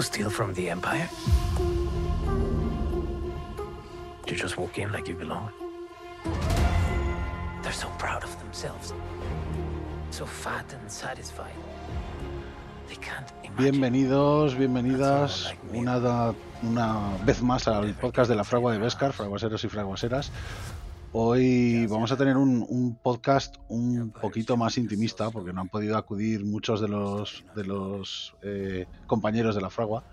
to steal from the Empire? You just walk in like you belong. They're so proud of themselves, so fat and satisfied. They can't Bienvenidos, bienvenidas una, una vez más al podcast de la Fragua de Vescar, Fraguaseros y Fraguaseras. Hoy vamos a tener un, un podcast un poquito más intimista porque no han podido acudir muchos de los, de los eh, compañeros de la Fragua.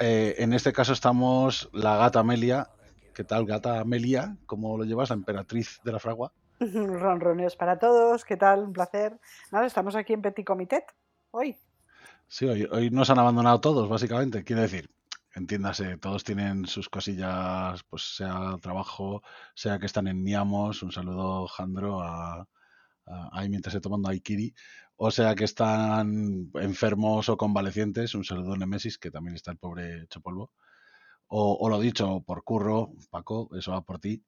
Eh, en este caso estamos la gata Amelia. ¿Qué tal, gata Amelia? ¿Cómo lo llevas, la emperatriz de la Fragua? Ronroneos para todos, ¿qué tal? Un placer. Nada, estamos aquí en Petit Comité hoy. Sí, hoy, hoy nos han abandonado todos, básicamente. Quiere decir, entiéndase, todos tienen sus cosillas, pues sea trabajo, sea que están en Niamos, un saludo Jandro a, a- ahí mientras se tomando Aikiri, o sea que están enfermos o convalecientes, un saludo Nemesis, que también está el pobre hecho polvo, o, lo dicho, por curro, Paco, eso va por ti,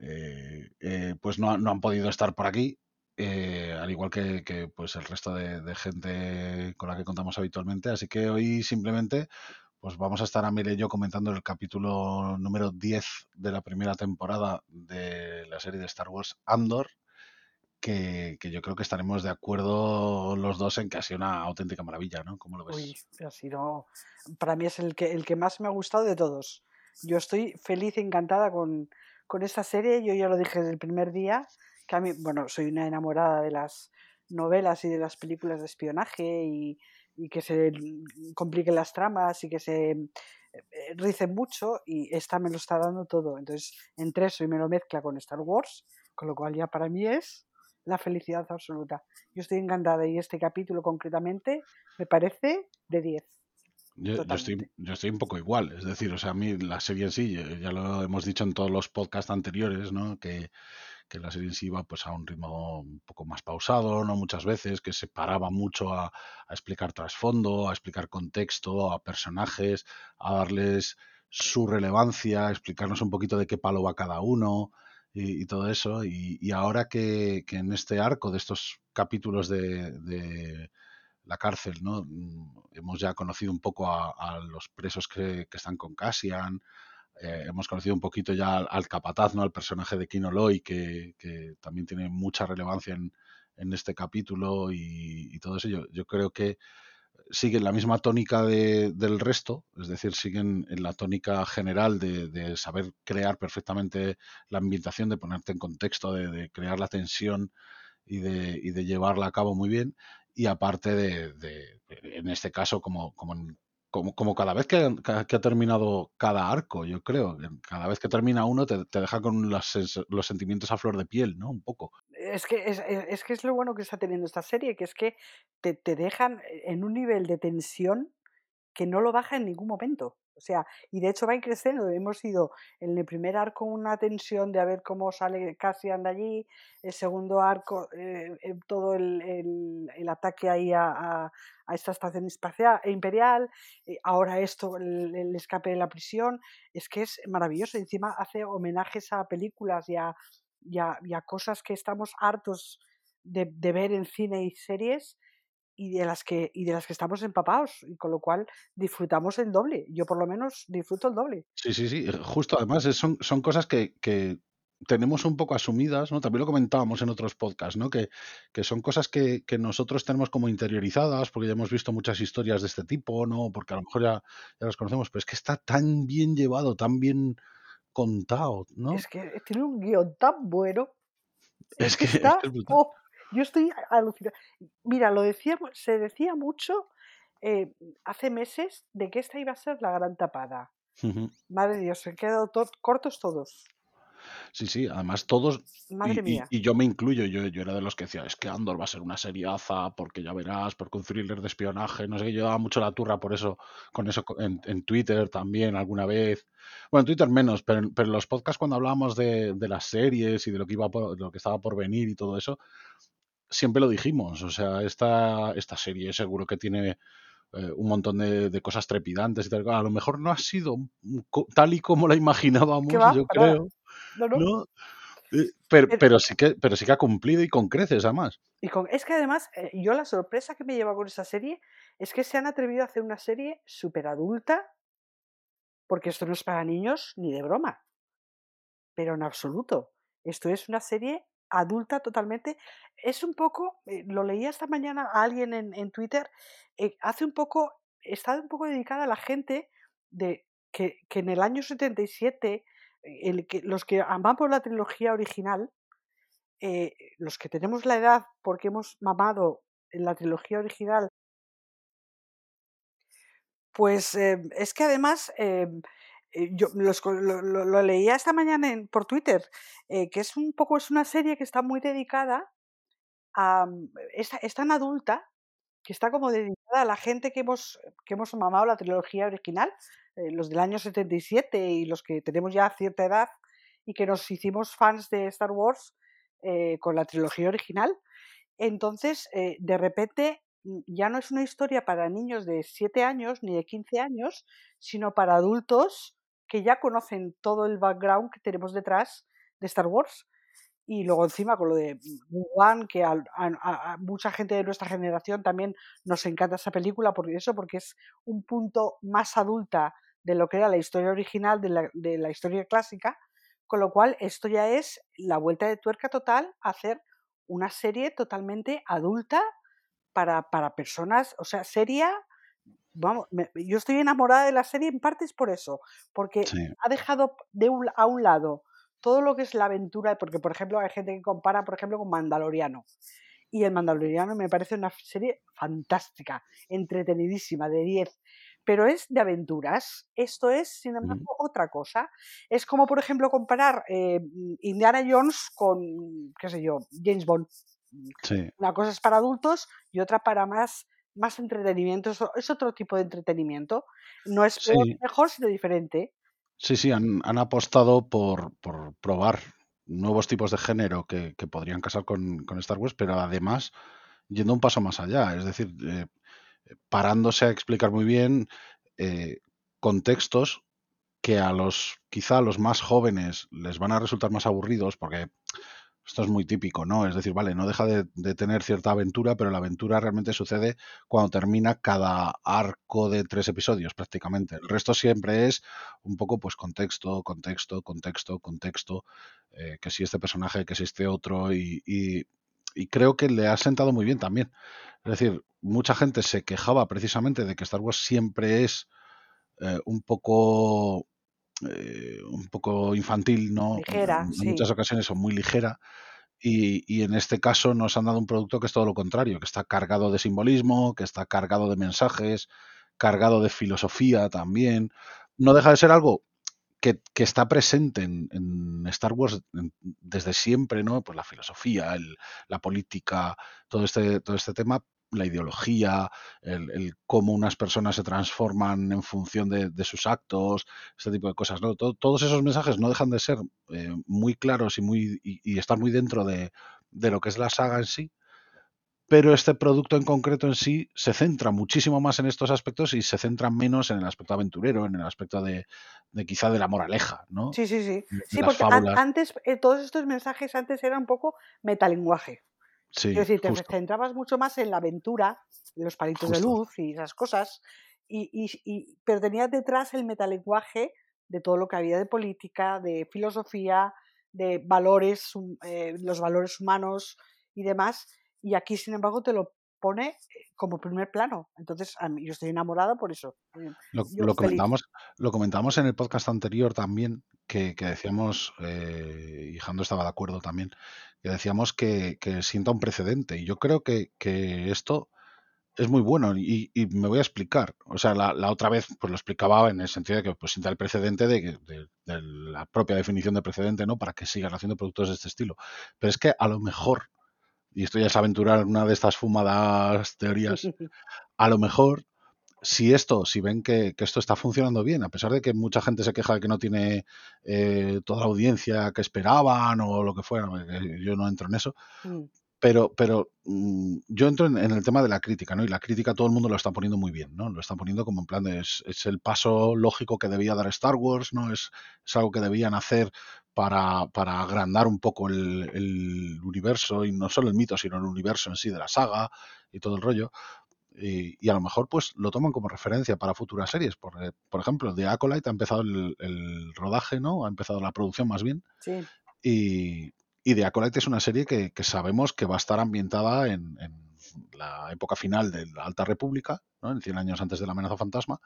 eh, eh, pues no, han podido estar por aquí. eh, al igual que, que, pues el resto de gente con la que contamos habitualmente. Así que hoy simplemente pues vamos a estar Amelia y yo comentando el capítulo número 10 de la primera temporada de la serie de Star Wars Andor, que, yo creo que estaremos de acuerdo los dos en que ha sido una auténtica maravilla, ¿no? ¿Cómo lo ves? Uy, ha sido. Para mí es el que, el que más me ha gustado de todos. Yo estoy feliz encantada con, con esta serie. Yo ya lo dije desde el primer día, que a mí, bueno, soy una enamorada de las novelas y de las películas de espionaje y, y que se compliquen las tramas y que se eh, ricen mucho y esta me lo está dando todo. Entonces, entre eso y me lo mezcla con Star Wars, con lo cual ya para mí es la felicidad absoluta. Yo estoy encantada y este capítulo concretamente me parece de 10. Yo, yo estoy, yo estoy un poco igual, es decir, o sea, a mí la serie en sí, ya lo hemos dicho en todos los podcasts anteriores, ¿no? Que, que la serie en iba pues a un ritmo un poco más pausado, ¿no? Muchas veces, que se paraba mucho a, explicar trasfondo, a explicar contexto, a personajes, a darles su relevancia, a explicarnos un poquito de qué palo va cada uno y, todo eso. Y, y ahora que, que en este arco de estos capítulos de, de la cárcel, ¿no? Mm, Hemos ya conocido un poco a, a los presos que, que están con Cassian, eh, hemos conocido un poquito ya al, capataz, ¿no? Al personaje de Kino que, que también tiene mucha relevancia en, en este capítulo y, y todo eso. Yo, creo que siguen la misma tónica de- del resto, es decir, siguen en la tónica general de, de saber crear perfectamente la ambientación, de ponerte en contexto, de, crear la tensión y de, y de llevarla a cabo muy bien. Y aparte de- en este caso, como, como, en- como, como cada vez que, que ha terminado cada arco, yo creo, cada vez que termina uno te, te deja con los, los sentimientos a flor de piel, ¿no? Un poco. Es que es, es- es que es lo bueno que está teniendo esta serie, que es que te, te dejan en un nivel de tensión que no lo baja en ningún momento. O sea, y de hecho va creciendo. Hemos ido en el primer arco una tensión de a ver cómo sale Cassian de allí, el segundo arco, eh, eh, todo el, el- el ataque ahí a, a- a esta estación espacial, imperial, eh, ahora esto, el, el escape de la prisión, es que es maravilloso. Encima hace homenajes a películas y a, y a- y a cosas que estamos hartos de, de ver en cine y series y de las que y de las que estamos empapados y con lo cual disfrutamos el doble yo por lo menos disfruto el doble Sí, sí, sí. Justo, además, son, son cosas que, que tenemos un poco asumidas, ¿no? También lo comentábamos en otros podcasts, ¿no? Que, que son cosas que, que nosotros tenemos como interiorizadas, porque ya hemos visto muchas historias de este tipo, ¿no? Porque a lo mejor ya, ya las conocemos, pero es que está tan bien llevado, tan bien contado, ¿no? es que tiene un guion tan bueno Es es que, que es está que es brutal. oh, yo estoy alucinada mira lo decía se decía mucho eh, hace meses de que esta iba a ser la gran tapada. Madre de Dios se han quedado to- cortos todos. Sí, sí, además todos, madre y, mía. y yo me incluyo, yo, yo era de los que decía, es que Andor va a ser una seriaza, porque ya verás, porque un thriller de espionaje, no sé yo daba mucho la turra por eso, con eso en, en Twitter también alguna vez. Bueno, en Twitter menos, pero, en- pero en los podcasts cuando hablábamos de, de las series y de lo que iba por- de lo que estaba por venir y todo eso, siempre lo dijimos. O sea, esta, esta serie seguro que tiene eh, un montón de, de cosas trepidantes y tal. A lo mejor no ha sido tal y como la imaginábamos, yo creo, no no ¿no? Eh, Pero, Pero- pero, sí que, pero sí que ha cumplido y con creces, además. Y con, es que además, eh, yo la sorpresa que me lleva con esa serie es que se han atrevido a hacer una serie súper adulta, porque esto no es para niños ni de broma, pero en absoluto. Esto es una serie adulta totalmente. Es un poco, eh, lo leía esta mañana a alguien en, en Twitter, eh, hace un poco, está un poco dedicada a la gente de que, que en el año 77, eh, el que, los que amamos la trilogía original, los que tenemos la edad porque hemos mamado en la trilogía original, pues es que además yo los lo, lo- lo leía esta mañana en- por Twitter, eh, que es un poco, es una serie que está muy dedicada a, mm, es, es tan adulta que está como dedicada a la gente que hemos, que hemos mamado la trilogía original, eh, los del año 77 y los que tenemos ya cierta edad y que nos hicimos fans de Star Wars eh, con la trilogía original. Entonces, eh, de repente, ya no es una historia para niños de 7 años ni de 15 años, sino para adultos que ya conocen todo el background que tenemos detrás de Star Wars. Y luego encima con lo de One, que al- a, mucha gente de nuestra generación también nos encanta esa película por eso, porque es un punto más adulta de lo que era la historia original, de la, de la historia clásica, con lo cual esto ya es la vuelta de tuerca total a hacer una serie totalmente adulta para, para personas, o sea, seria. Vamos, me- yo estoy enamorada de la serie en partes por eso, porque Sí. ha dejado de un- a un lado todo lo que es la aventura, porque por ejemplo hay gente que compara, por ejemplo, con Mandaloriano. Y el Mandaloriano me parece una serie fantástica, entretenidísima, de 10. Pero es de aventuras. Esto es, sin embargo, otra cosa. Es como, por ejemplo, comparar eh, Indiana Jones con, qué sé yo, James Bond. Sí. Una cosa es para adultos y otra para más, más entretenimiento. Es otro tipo de entretenimiento. No es peor ni Sí. mejor, sino diferente. Sí, sí, han, han apostado por, por probar nuevos tipos de género que, que podrían casar con, con Star Wars, pero además yendo un paso más allá, es decir, eh, parándose a explicar muy bien eh, contextos que a los, quizá a los más jóvenes les van a resultar más aburridos, porque esto es muy típico, ¿no? Es decir, vale, no deja de, tener cierta aventura, pero la aventura realmente sucede cuando termina cada arco de tres episodios, prácticamente. El resto siempre es un poco, pues, contexto, contexto, contexto, contexto, eh, que si este personaje, que si este otro, y, y- y creo que le ha sentado muy bien también. Es decir, mucha gente se quejaba precisamente de que Star Wars siempre es eh, un poco eh, un poco infantil, ¿no? Ligera, En sí. muchas ocasiones son muy ligera y, y en este caso nos han dado un producto que es todo lo contrario, que está cargado de simbolismo, que está cargado de mensajes, cargado de filosofía también. No deja de ser algo que, que está presente en, en Star Wars en- desde siempre, ¿no? Pues la filosofía, el- la política, todo este, todo este tema, la ideología, el, el cómo unas personas se transforman en función de, de sus actos, este tipo de cosas, ¿no? To- todos esos mensajes no dejan de ser eh, muy claros y, muy, y, y estar muy dentro de, de lo que es la saga en sí, pero este producto en concreto en sí se centra muchísimo más en estos aspectos y se centra menos en el aspecto aventurero, en el aspecto de, de quizá de la moraleja, ¿no? Sí, sí, sí. Sí, las porque an- antes, eh, todos estos mensajes antes eran un poco metalenguaje. Sí, Es decir, te justo. centrabas mucho más en la aventura, en los palitos de luz y esas cosas, y, y- y- pero tenías detrás el metalenguaje de todo lo que había de política, de filosofía, de valores, eh, los valores humanos y demás, y aquí, sin embargo, te lo pone eh, como primer plano. Entonces, a mí, yo estoy enamorada por eso. eh, Lo, lo comentamos, lo comentamos en el podcast anterior también, que, que decíamos, eh, y Jando estaba de acuerdo también, que decíamos que, que sienta un precedente. Y yo creo que, que esto es muy bueno y, y me voy a explicar. O sea, la, la otra vez pues lo explicaba en el sentido de que pues sienta el precedente de, de- de la propia definición de precedente, ¿no? Para que sigas haciendo productos de este estilo. Pero es que a lo mejor, y esto ya es aventurar una de estas fumadas teorías, a lo mejor si esto, si ven que, que esto está funcionando bien, a pesar de que mucha gente se queja de que no tiene eh, toda la audiencia que esperaban o lo que fuera, que yo no entro en eso, Mm, pero, pero mm, yo entro en, en el tema de la crítica, ¿no? Y la crítica todo el mundo lo está poniendo muy bien, ¿no? Lo está poniendo como en plan de es, es el paso lógico que debía dar Star Wars, ¿no? Es, es algo que debían hacer para, para agrandar un poco el, el universo, y no solo el mito, sino el universo en sí de la saga y todo el rollo. Y, y a lo mejor pues lo toman como referencia para futuras series. Porque, por ejemplo, The Acolyte ha empezado el, el rodaje, ¿no? Ha empezado la producción más bien. Sí, Y, y The Acolyte es una serie que, que sabemos que va a estar ambientada en, en la época final de la Alta República, ¿no? en 100 años antes de la amenaza fantasma.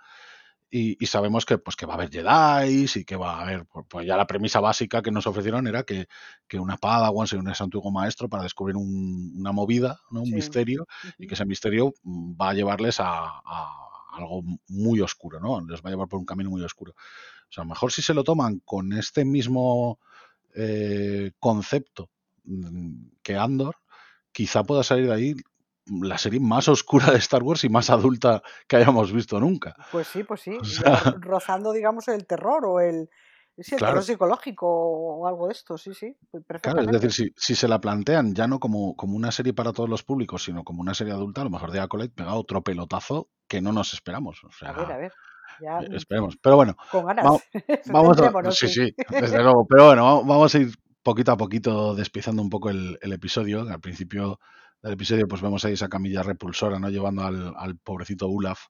Y, y sabemos que, pues, que va a haber Jedi y que va a haber, pues, pues ya la premisa básica que nos ofrecieron era que, que una Padawan se une a su antiguo maestro para descubrir un- una movida, ¿no? un sí. misterio, y que ese misterio mm, va a llevarles a, a algo muy oscuro, ¿no? Les va a llevar por un camino muy oscuro. O sea, a lo mejor si se lo toman con este mismo eh, concepto mm, que Andor, quizá pueda salir de ahí la serie más oscura de Star Wars y más adulta que hayamos visto nunca. Pues sí, pues sí. O sea, rozando, digamos, el terror o el... Sí, el terror psicológico o algo de esto, sí, sí, pues claro, es decir, si, si se la plantean ya no como, como una serie para todos los públicos, sino como una serie adulta, a lo mejor de Acolyte pega otro pelotazo que no nos esperamos. O A ver, a sea, ver, ya mm, esperemos. Pero bueno, con ganas, va- vamos a... Sí, sí. desde luego. Pero bueno, va- vamos a ir poquito a poquito despiezando un poco el, el episodio. Al principio del episodio pues vemos ahí esa camilla repulsora, ¿no? Llevando al, pobrecito Olaf,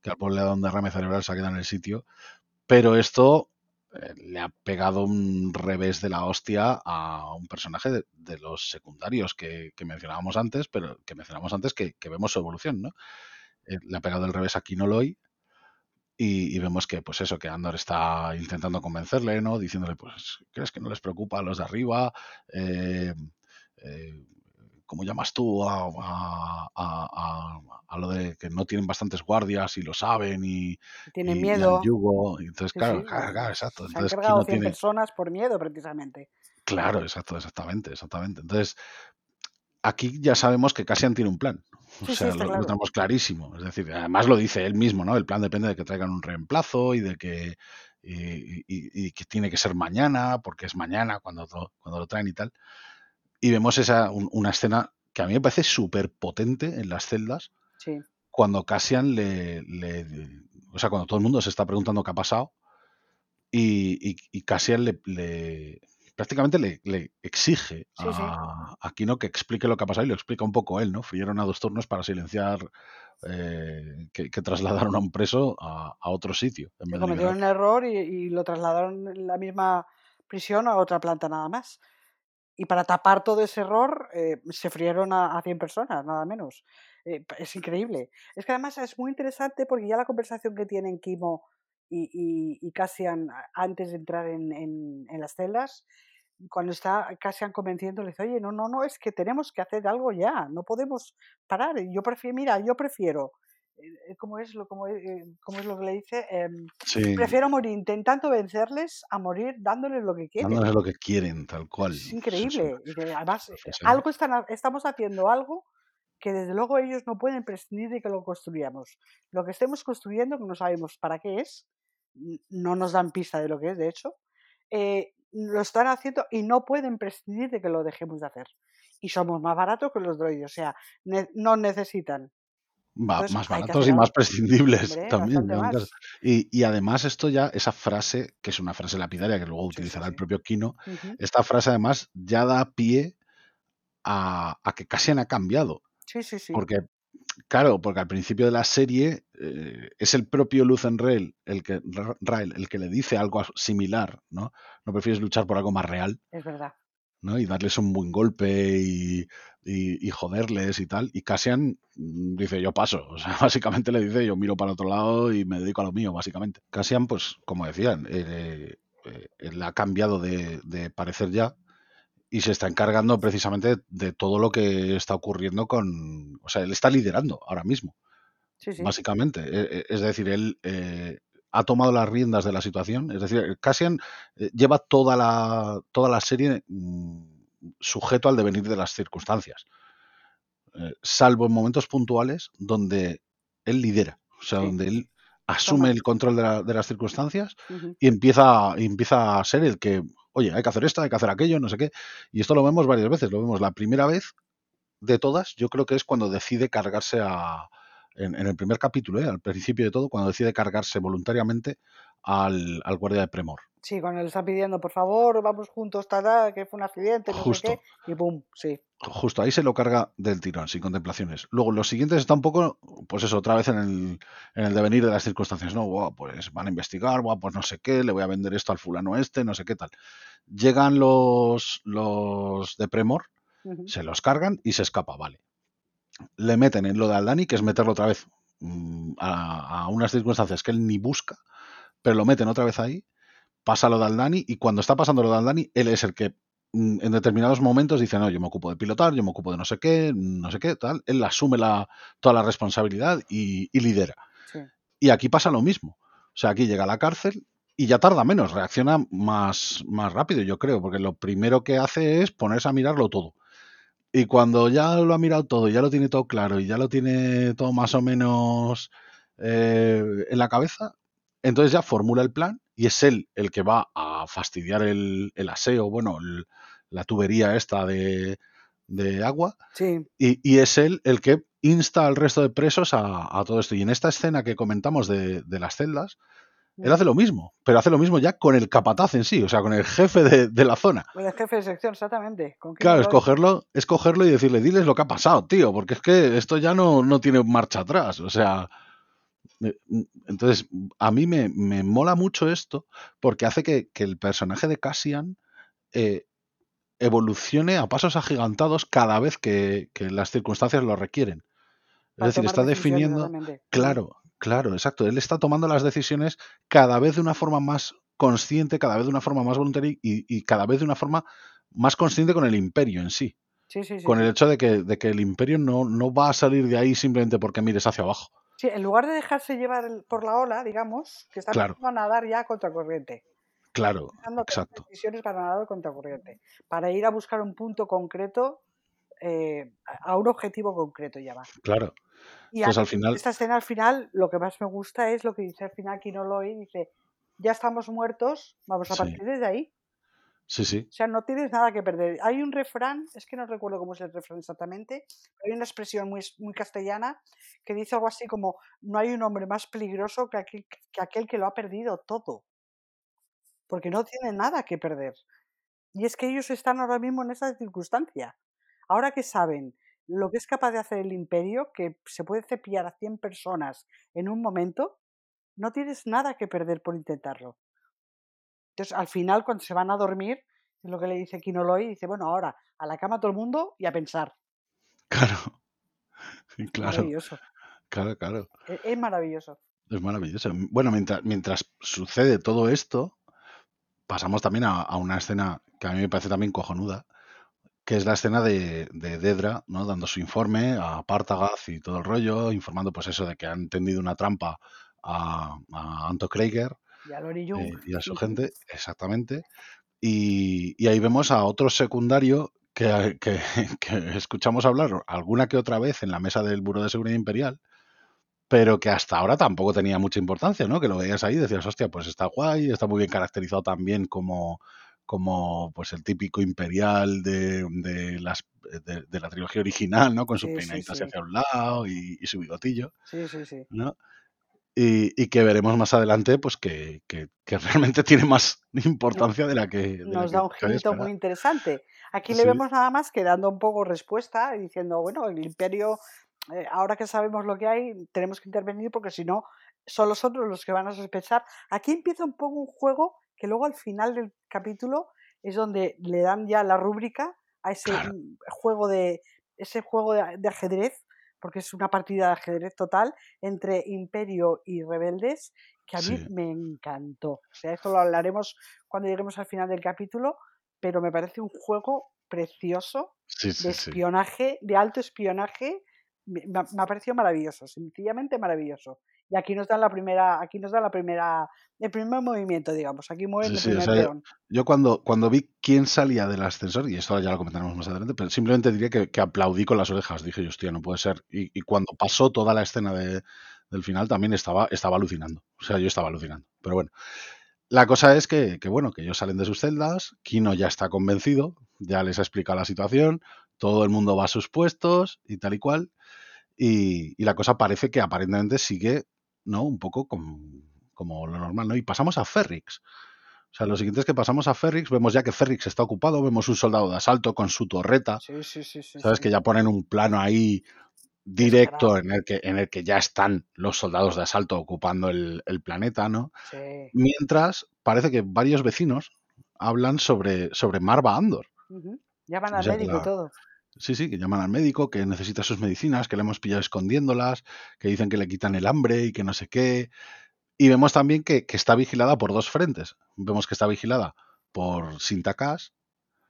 que al pobre le da un derrame cerebral, se ha quedado en el sitio. Pero esto eh, le ha pegado un revés de la hostia a un personaje de, los secundarios que, mencionábamos antes, pero que mencionábamos antes que, vemos su evolución, ¿no? Eh, le ha pegado el revés a Kinoloy y vemos que, pues eso, que Andor está intentando convencerle, ¿no? Diciéndole, pues, ¿crees que no les preocupa a los de arriba? Eh, eh, ¿Cómo llamas tú a, a- a- a- lo de que no tienen bastantes guardias y lo saben y, Tienen y- y miedo, yugo? Entonces, sí, claro, sí, claro, claro, exacto. se han cargado Kino 100 tiene... personas por miedo, precisamente. Claro, exacto, exactamente, exactamente. Entonces, aquí ya sabemos que Cassian tiene un plan. O Sí, sea, lo, lo claro. tenemos clarísimo. Es decir, además lo dice él mismo, ¿no? El plan depende de que traigan un reemplazo y de que, y, y- y que tiene que ser mañana, porque es mañana cuando, cuando lo traen y tal. Y vemos esa, un- una escena que a mí me parece súper potente en las celdas, Sí, cuando Cassian le, le- O sea, cuando todo el mundo se está preguntando qué ha pasado y, y, y Cassian le, le- prácticamente le, le exige sí, sí. a, a Kino que explique lo que ha pasado y lo explica un poco él, ¿no? Fueron a dos turnos para silenciar eh, que, que trasladaron a un preso a, a otro sitio en vez cometieron un error y, y lo trasladaron en la misma prisión a otra planta nada más. Y para tapar todo ese error, eh, se frieron a, a 100 personas, nada menos. Eh, es increíble. Es que además es muy interesante porque ya la conversación que tienen Kimo y, y, y Cassian antes de entrar en, en- las celdas, cuando está Cassian convenciendo, le dice, oye, no, no, no, es que tenemos que hacer algo ya, no podemos parar. Yo prefiero, mira, yo prefiero, ¿cómo es lo, cómo es, eh, cómo es lo que le dice? Em, Sí, prefiero morir intentando vencerles a morir dándoles lo que quieren. dándoles lo que quieren, tal cual. Es increíble. Y además, eh, algo están, estamos haciendo algo que desde luego ellos no pueden prescindir de que lo construyamos. Lo que estemos construyendo, que no sabemos para qué es, no nos dan pista de lo que es, de hecho, eh, lo están haciendo y no pueden prescindir de que lo dejemos de hacer. Y somos más baratos que los droides, o sea, ne- no necesitan. Va- Entonces más baratos y más prescindibles Hombre, también. Y, y además esto ya, esa frase, que es una frase lapidaria que luego Sí, sí, utilizará el propio Kino, esta frase además ya da pie a, a que Cassian ha cambiado. Sí, sí, sí. Porque, claro, porque al principio de la serie eh, es el propio Lucen Rael el que, Ra- Rael el que le dice algo similar, ¿no? No prefieres luchar por algo más real, Es verdad. ¿No? Y darles un buen golpe y, y- y joderles y tal. Y Cassian mm, dice, yo paso. O sea, básicamente le dice, yo miro para otro lado y me dedico a lo mío, básicamente. Cassian, pues, como decían, eh, eh, él ha cambiado de, de parecer ya y se está encargando precisamente de todo lo que está ocurriendo con... O sea, él está liderando ahora mismo, Sí, sí. básicamente. E- e- Es decir, él eh, ha tomado las riendas de la situación. Es decir, Cassian eh, lleva toda la, toda la serie mm, sujeto al devenir de las circunstancias, eh, salvo en momentos puntuales donde él lidera, o sea, Sí. donde él asume Toma. el control de, la- de las circunstancias y empieza, y empieza a ser el que, oye, hay que hacer esto, hay que hacer aquello, no sé qué. Y esto lo vemos varias veces. Lo vemos la primera vez de todas, yo creo que es cuando decide cargarse a, en, en el primer capítulo, ¿eh? al principio de todo, cuando decide cargarse voluntariamente al, al guardia de Premor. Sí, cuando le está pidiendo, por favor, vamos juntos, tada, que fue un accidente, no Justo. sé qué, y pum, sí. Justo ahí se lo carga del tirón, sin contemplaciones. Luego, los siguientes está un poco, pues eso, otra vez en el, en el devenir de las circunstancias, ¿no? Buah, pues van a investigar, buah, pues no sé qué, le voy a vender esto al fulano este, no sé qué tal. Llegan los, los de Premor, se los cargan y se escapa, vale. Le meten en lo de Aldani, que es meterlo otra vez mm, a, a unas circunstancias que él ni busca, pero lo meten otra vez ahí, pasa lo de Aldani y cuando está pasando lo de Aldani, él es el que mm, en determinados momentos dice, no, yo me ocupo de pilotar, yo me ocupo de no sé qué, no sé qué, tal. Él asume la, toda la responsabilidad y, y lidera. Sí. Y aquí pasa lo mismo. O sea, aquí llega a la cárcel y ya tarda menos, reacciona más, más rápido, yo creo, porque lo primero que hace es ponerse a mirarlo todo. Y cuando ya lo ha mirado todo, ya lo tiene todo claro y ya lo tiene todo más o menos eh, en la cabeza, entonces ya formula el plan y es él el que va a fastidiar el, el aseo, bueno, el- la tubería esta de, de agua Sí, y, y es él el que insta al resto de presos a, a todo esto. Y en esta escena que comentamos de, de las celdas, él hace lo mismo, pero hace lo mismo ya con el capataz en sí, o sea, con el jefe de, de la zona. Con el jefe de sección, exactamente. Con Claro, escogerlo, escogerlo y decirle, diles lo que ha pasado, tío, porque es que esto ya no, no tiene marcha atrás. O sea, me- entonces, a mí me, me mola mucho esto porque hace que, que el personaje de Cassian eh, evolucione a pasos agigantados cada vez que, que las circunstancias lo requieren. Es decir, está definiendo, claro, claro, exacto, él está tomando las decisiones cada vez de una forma más consciente, cada vez de una forma más voluntaria y, y cada vez de una forma más consciente con el imperio en sí Sí, sí, sí. con el hecho de que, de que el imperio no, no va a salir de ahí simplemente porque mires hacia abajo. Sí, en lugar de dejarse llevar por la ola, digamos, que está Claro. empezando a nadar ya a contracorriente. Claro, exacto. decisiones para nadar contracorriente. Para ir a buscar un punto concreto, eh, a un objetivo concreto ya va. Claro. Y Entonces a- al final, esta escena al final, lo que más me gusta es lo que dice al final Kino Loy, dice, ya estamos muertos, vamos a Sí. partir desde ahí. sí, sí, O sea, no tienes nada que perder. Hay un refrán, es que no recuerdo cómo es el refrán exactamente, pero hay una expresión muy, muy castellana que dice algo así como, no hay un hombre más peligroso que aquel, que aquel que lo ha perdido todo, porque no tiene nada que perder. Y es que ellos están ahora mismo en esa circunstancia. Ahora que saben lo que es capaz de hacer el imperio, que se puede cepillar a 100 personas en un momento, no tienes nada que perder por intentarlo. Entonces, al final, cuando se van a dormir, es lo que le dice Kinoloy, dice, bueno, ahora a la cama todo el mundo y a pensar. claro, claro, Maravilloso. claro, claro. Es, es maravilloso. Es maravilloso. Bueno, mientras, mientras sucede todo esto, pasamos también a, a una escena que a mí me parece también cojonuda, que es la escena de, de Dedra, ¿no? Dando su informe a Partagaz y todo el rollo, informando pues eso de que han tendido una trampa a, a Anto Krieger Y a Lori Jung. eh, y a su gente, exactamente. Y, y ahí vemos a otro secundario que, que- que escuchamos hablar alguna que otra vez en la mesa del Buró de Seguridad Imperial, pero que hasta ahora tampoco tenía mucha importancia, ¿no? Que lo veías ahí y decías, hostia, pues está guay, está muy bien caracterizado también como, como pues el típico imperial de, de las, de, de la trilogía original, ¿no? Con su Sí, sí. hacia un lado y, y su bigotillo, Sí, sí, sí. ¿no? Y, y que veremos más adelante, pues que, que- que realmente tiene más importancia de la que, de la Nos que da un esperar. muy interesante. Aquí le vemos nada más que dando un poco respuesta diciendo, bueno, el imperio, eh, ahora que sabemos lo que hay, tenemos que intervenir porque si no, son los otros los que van a sospechar. Aquí empieza un poco un juego que luego al final del capítulo es donde le dan ya la rúbrica a ese Claro. juego de ese juego de, de ajedrez, porque es una partida de ajedrez total entre imperio y rebeldes que a mí Sí. me encantó. O sea, esto lo hablaremos cuando lleguemos al final del capítulo, pero me parece un juego precioso Sí, de sí, espionaje, de alto espionaje. Me, me ha parecido maravilloso, sencillamente maravilloso. Y aquí nos dan la primera, aquí nos dan la primera, el primer movimiento, digamos. Aquí mueven Sí, el sí, o primer sea, yo, peón. yo cuando, cuando vi quién salía del ascensor, y esto ya lo comentaremos más adelante, pero simplemente diría que, que aplaudí con las orejas. Dije, hostia, no puede ser. Y, y cuando pasó toda la escena de- del final también estaba, estaba alucinando. O sea, yo estaba alucinando. Pero bueno, la cosa es que, que, bueno, que ellos salen de sus celdas, Kino ya está convencido, ya les ha explicado la situación, todo el mundo va a sus puestos y tal y cual. y, y la cosa parece que aparentemente sigue, ¿no? Un poco com- como lo normal, ¿no? Y pasamos a Ferrix. O sea, lo siguiente es que pasamos a Ferrix, vemos ya que Ferrix está ocupado, vemos un soldado de asalto con su torreta, Sí, sí, sí, sí. ¿sabes? Que ya ponen un plano ahí directo en el que, en el que ya están los soldados de asalto ocupando el, el planeta, ¿no? Mientras parece que varios vecinos hablan sobre, sobre Marva Andor. Ujú. Llaman O al sea, médico y todo. Sí, sí, que llaman al médico, que necesita sus medicinas, que le hemos pillado escondiéndolas, que dicen que le quitan el hambre y que no sé qué. Y vemos también que, está vigilada por dos frentes. Vemos que está vigilada por Sintakas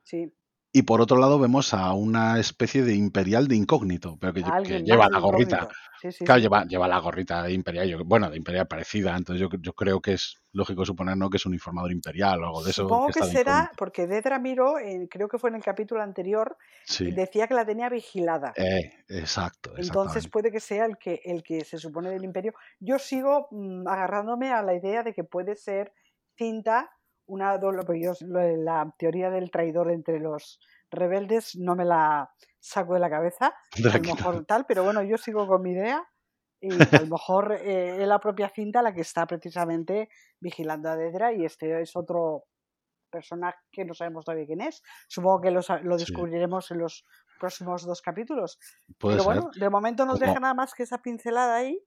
Sí. Y por otro lado vemos a una especie de imperial de incógnito, pero que, lleva la gorrita. incógnito. Sí, sí, Claro, sí. lleva, lleva la gorrita de imperial, yo- bueno, de imperial parecida, entonces yo, yo creo que es lógico suponer ¿no? que es un informador imperial o algo de eso Supongo que será incógnito. porque Dedra Miro, eh, creo que fue en el capítulo anterior, decía que la tenía vigilada. eh, exacto, Entonces puede que sea el que, el que se supone del imperio. Yo sigo mm, agarrándome a la idea de que puede ser cinta una doble, yo la teoría del traidor entre los rebeldes no me la saco de la cabeza, a lo mejor tal, pero bueno, yo sigo con mi idea y a lo mejor eh, es la propia cinta la que está precisamente vigilando a Dedra y este es otro personaje que no sabemos todavía quién es. Supongo que lo, lo Sí. descubriremos en los próximos dos capítulos. Puede Pero ser. bueno, de momento nos deja nada más que esa pincelada ahí.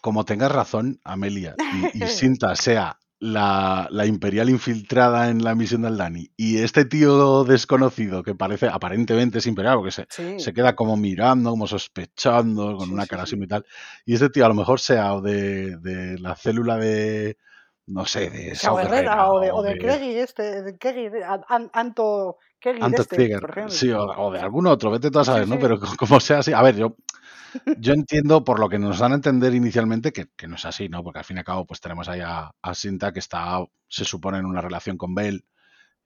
como tengas razón, Amelia, y, y Sinta sea la, la imperial infiltrada en la misión del Dani, y este tío desconocido que parece aparentemente es imperial, porque se, Sí, se queda como mirando, como sospechando, con Sí, una cara sí. así y tal, y este tío a lo mejor sea o de, de la célula de, no sé, de Sao o de, o de de Craigie este, de Craigie, An- An- Anto Craigie de Anto este, Tiger, por ejemplo. sí, o, o de algún otro, vete tú a Sí, sí, saber, ¿no? Pero co- como sea así, a ver, yo, yo entiendo por lo que nos dan a entender inicialmente que, que no es así, ¿no? Porque al fin y al cabo, pues tenemos ahí a, a Sinta que está, se supone, en una relación con Bell,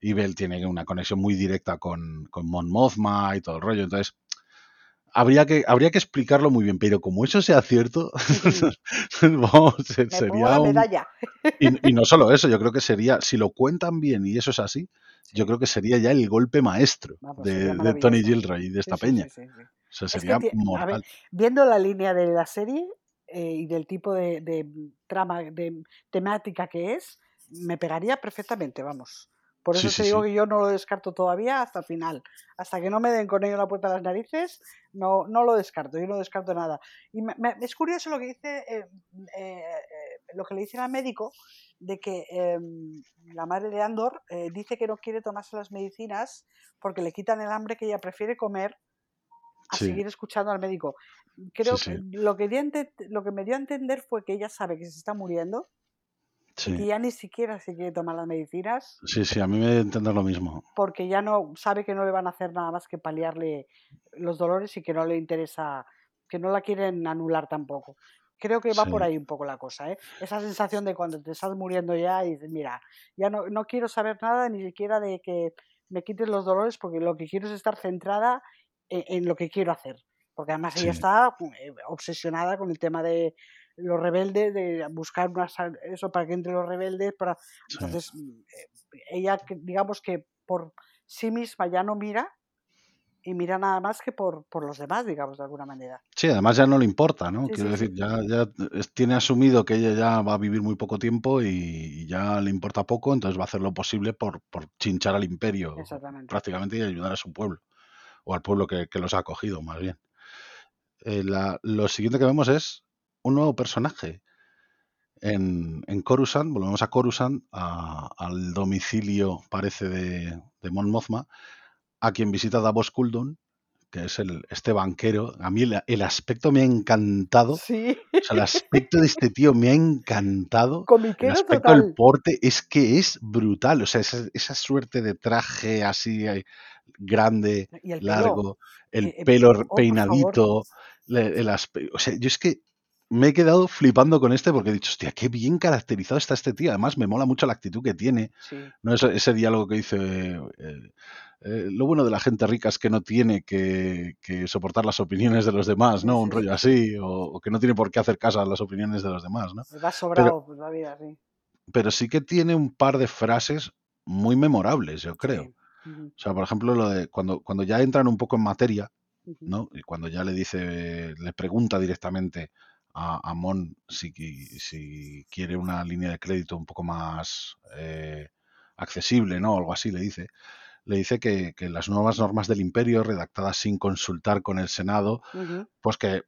y Bell tiene una conexión muy directa con, con Mon Mothma y todo el rollo, entonces habría que, habría que explicarlo muy bien, pero como eso sea cierto, vamos, Me sería un... medalla. Y, y no solo eso, yo creo que sería, si lo cuentan bien y eso es así, yo creo que sería ya el golpe maestro Vamos, de, de Tony. Gilroy y de esta sí, peña. sí. O sea, Es que, sería ti- a ver, mortal. viendo la línea de la serie eh, y del tipo de, de trama, de temática que es, me pegaría perfectamente, vamos. Por eso sí, te digo sí. que yo no lo descarto todavía hasta el final. Hasta que no me den con ello la puerta a las narices, no, no lo descarto, yo no descarto nada. Y me- me- es curioso lo que dice, eh, eh, eh, lo que le dicen al médico, de que la madre de Andor dice que no quiere tomarse las medicinas porque le quitan el hambre que ella prefiere comer a Sí, seguir escuchando al médico. Creo sí, que lo que, di a ente- lo que me dio a entender fue que ella sabe que se está muriendo y sí. ya ni siquiera se quiere tomar las medicinas Sí, sí, a mí me debe entender lo mismo. porque ya no sabe que no le van a hacer nada más que paliarle los dolores y que no le interesa, que no la quieren anular tampoco. Creo que va por Sí, ahí un poco la cosa, ¿eh? Esa sensación de cuando te estás muriendo ya y dices, mira, ya no, no quiero saber nada ni siquiera de que me quites los dolores porque lo que quiero es estar centrada en, en lo que quiero hacer. Porque además ella está eh, obsesionada con el tema de los rebeldes, de buscar una, sal- eso para que entre los rebeldes. Para... sí. Entonces, mm, eh, ella, digamos que por sí misma ya no mira y mira nada más que por, por los demás, digamos, de alguna manera. Sí, además ya no le importa, ¿no? Sí, Quiero sí, sí. decir, ya, ya tiene asumido que ella ya va a vivir muy poco tiempo y, ya le importa poco, entonces va a hacer lo posible por, por chinchar al imperio prácticamente y ayudar a su pueblo, o al pueblo que, que los ha acogido, más bien. Eh, la- lo siguiente que vemos es un nuevo personaje. En, en Coruscant, volvemos a Coruscant, a- al domicilio, parece, de, de Mon Mothma, a quien visita Davos Kuldun, que es el, este banquero. A mí el, el aspecto me ha encantado. Sí, O sea, el aspecto de este tío me ha encantado. El comiquero aspecto del porte es que es brutal. O sea, esa, esa suerte de traje así grande, el largo, el eh, eh, pelo oh, peinadito, el aspe- O sea, yo es que me he quedado flipando con este porque he dicho, hostia, qué bien caracterizado está este tío. Además, me mola mucho la actitud que tiene. Sí, ¿no? Ese, ese diálogo que dice, eh, eh, lo bueno de la gente rica es que no tiene que, que soportar las opiniones de los demás, ¿no? sí, Un sí, rollo sí. así, o, o que no tiene por qué hacer caso a las opiniones de los demás, ¿no? Les va Pero, sobrado pues, la vida, sí. pero sí que tiene un par de frases muy memorables, yo creo. O sea, por ejemplo, lo de cuando, cuando ya entran un poco en materia. ¿no? Y cuando ya le dice, le pregunta directamente a, a Mon si, si quiere una línea de crédito un poco más eh, accesible, ¿no? Algo así le dice. Le dice que, que las nuevas normas del imperio, redactadas sin consultar con el Senado, pues que,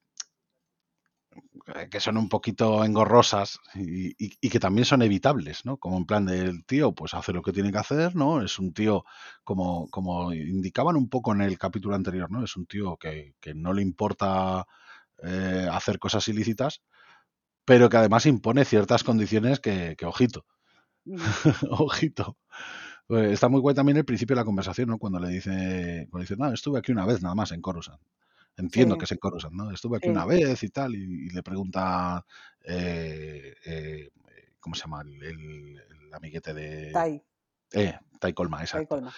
que son un poquito engorrosas y, y- y que también son evitables, ¿no? Como en plan del tío, pues hace lo que tiene que hacer, ¿no? Es un tío, como, como indicaban un poco en el capítulo anterior, ¿no? Es un tío que, que no le importa eh, hacer cosas ilícitas, pero que además impone ciertas condiciones que, que ojito, ojito. Pues está muy guay también el principio de la conversación, ¿no? Cuando le dice, cuando dice, no, estuve aquí una vez nada más en Coruscant. Entiendo Sí, que es en Coruscant, ¿no? Estuve aquí sí. una vez y tal, y, y le pregunta, eh, eh, ¿cómo se llama? El, el- el amiguete de... Tai, Eh, Tai Colma, Tai exacto. Colma.